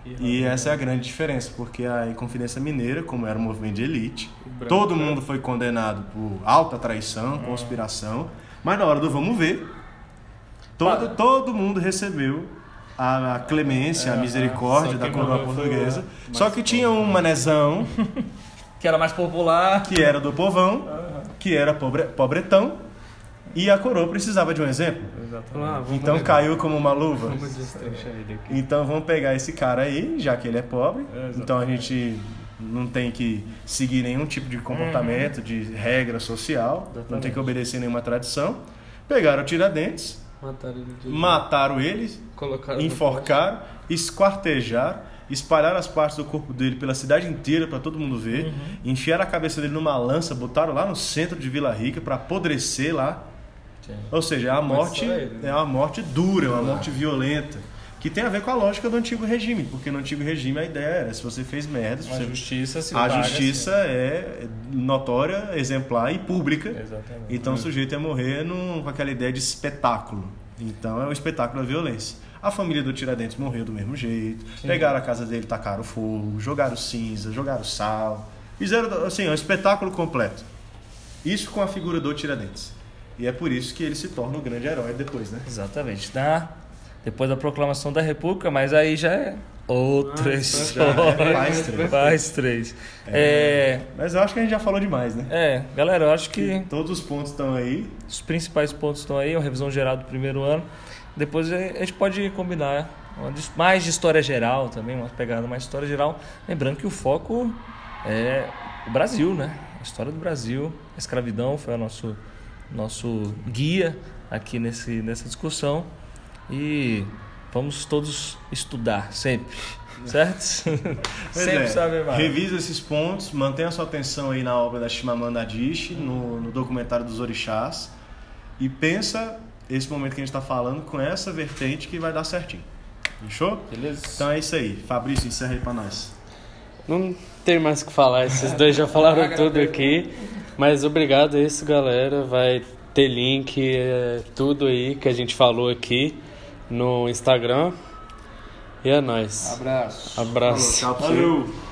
E, e essa é a grande diferença, porque a Inconfidência Mineira, como era um movimento de elite, todo mundo foi condenado por alta traição, conspiração, mas na hora do vamos ver, Todo, todo mundo recebeu a clemência, a é, misericórdia da coroa portuguesa. Só que tinha um manezão. que era mais popular. Que era do povão, que era pobre, pobretão. E a coroa precisava de um exemplo. Ah, então caiu como uma luva. Vamos ele aqui. Então vamos pegar esse cara aí, já que ele é pobre. É, então a gente não tem que seguir nenhum tipo de comportamento, uhum. de regra social, exatamente. não tem que obedecer nenhuma tradição Pegaram o Tiradentes, mataram, ele mataram ele, Colocaram enforcaram, esquartejaram, espalharam as partes do corpo dele pela cidade inteira para todo mundo ver, uhum. enfiaram a cabeça dele numa lança, botaram lá no centro de Vila Rica para apodrecer lá. Sim. Ou seja, é a morte ele, né? é uma morte dura, é uma morte violenta. Que tem a ver com a lógica do antigo regime, porque no antigo regime a ideia era, se você fez merda... A você... justiça se A justiça assim. é notória, exemplar e pública. Exatamente. Então o sujeito ia morrer num, com aquela ideia de espetáculo. Então é o espetáculo da violência. A família do Tiradentes morreu do mesmo jeito. Sim. Pegaram a casa dele, tacaram fogo, jogaram cinza, jogaram sal. Fizeram assim, um espetáculo completo. Isso com a figura do Tiradentes. E é por isso que ele se torna o grande herói depois, né? Exatamente. Na depois da proclamação da República, mas aí já é outra ah, história. faz três. Faz três. É, é, mas eu acho que a gente já falou demais, né? É, galera, eu acho que. Todos os pontos estão aí. Os principais pontos estão aí, uma revisão geral do primeiro ano. Depois a gente pode combinar mais de história geral também, uma pegada mais de história geral. Lembrando que o foco é o Brasil, né? A história do Brasil, a escravidão foi o nosso, nosso guia aqui nesse, nessa discussão. E vamos todos estudar sempre. Certo? sempre é. saber mais. Revisa esses pontos, mantenha sua atenção aí na obra da Shimamanda Adichie, no, no documentário dos orixás, e pensa esse momento que a gente está falando com essa vertente que vai dar certinho. Fechou? Beleza. Então é isso aí. Fabrício, encerra aí para nós. Não tem mais o que falar, esses dois já falaram tudo aqui. Mas obrigado a isso, galera. Vai ter link, é, tudo aí que a gente falou aqui no Instagram. E é nóis. Abraço. Abraço. Falou, tchau.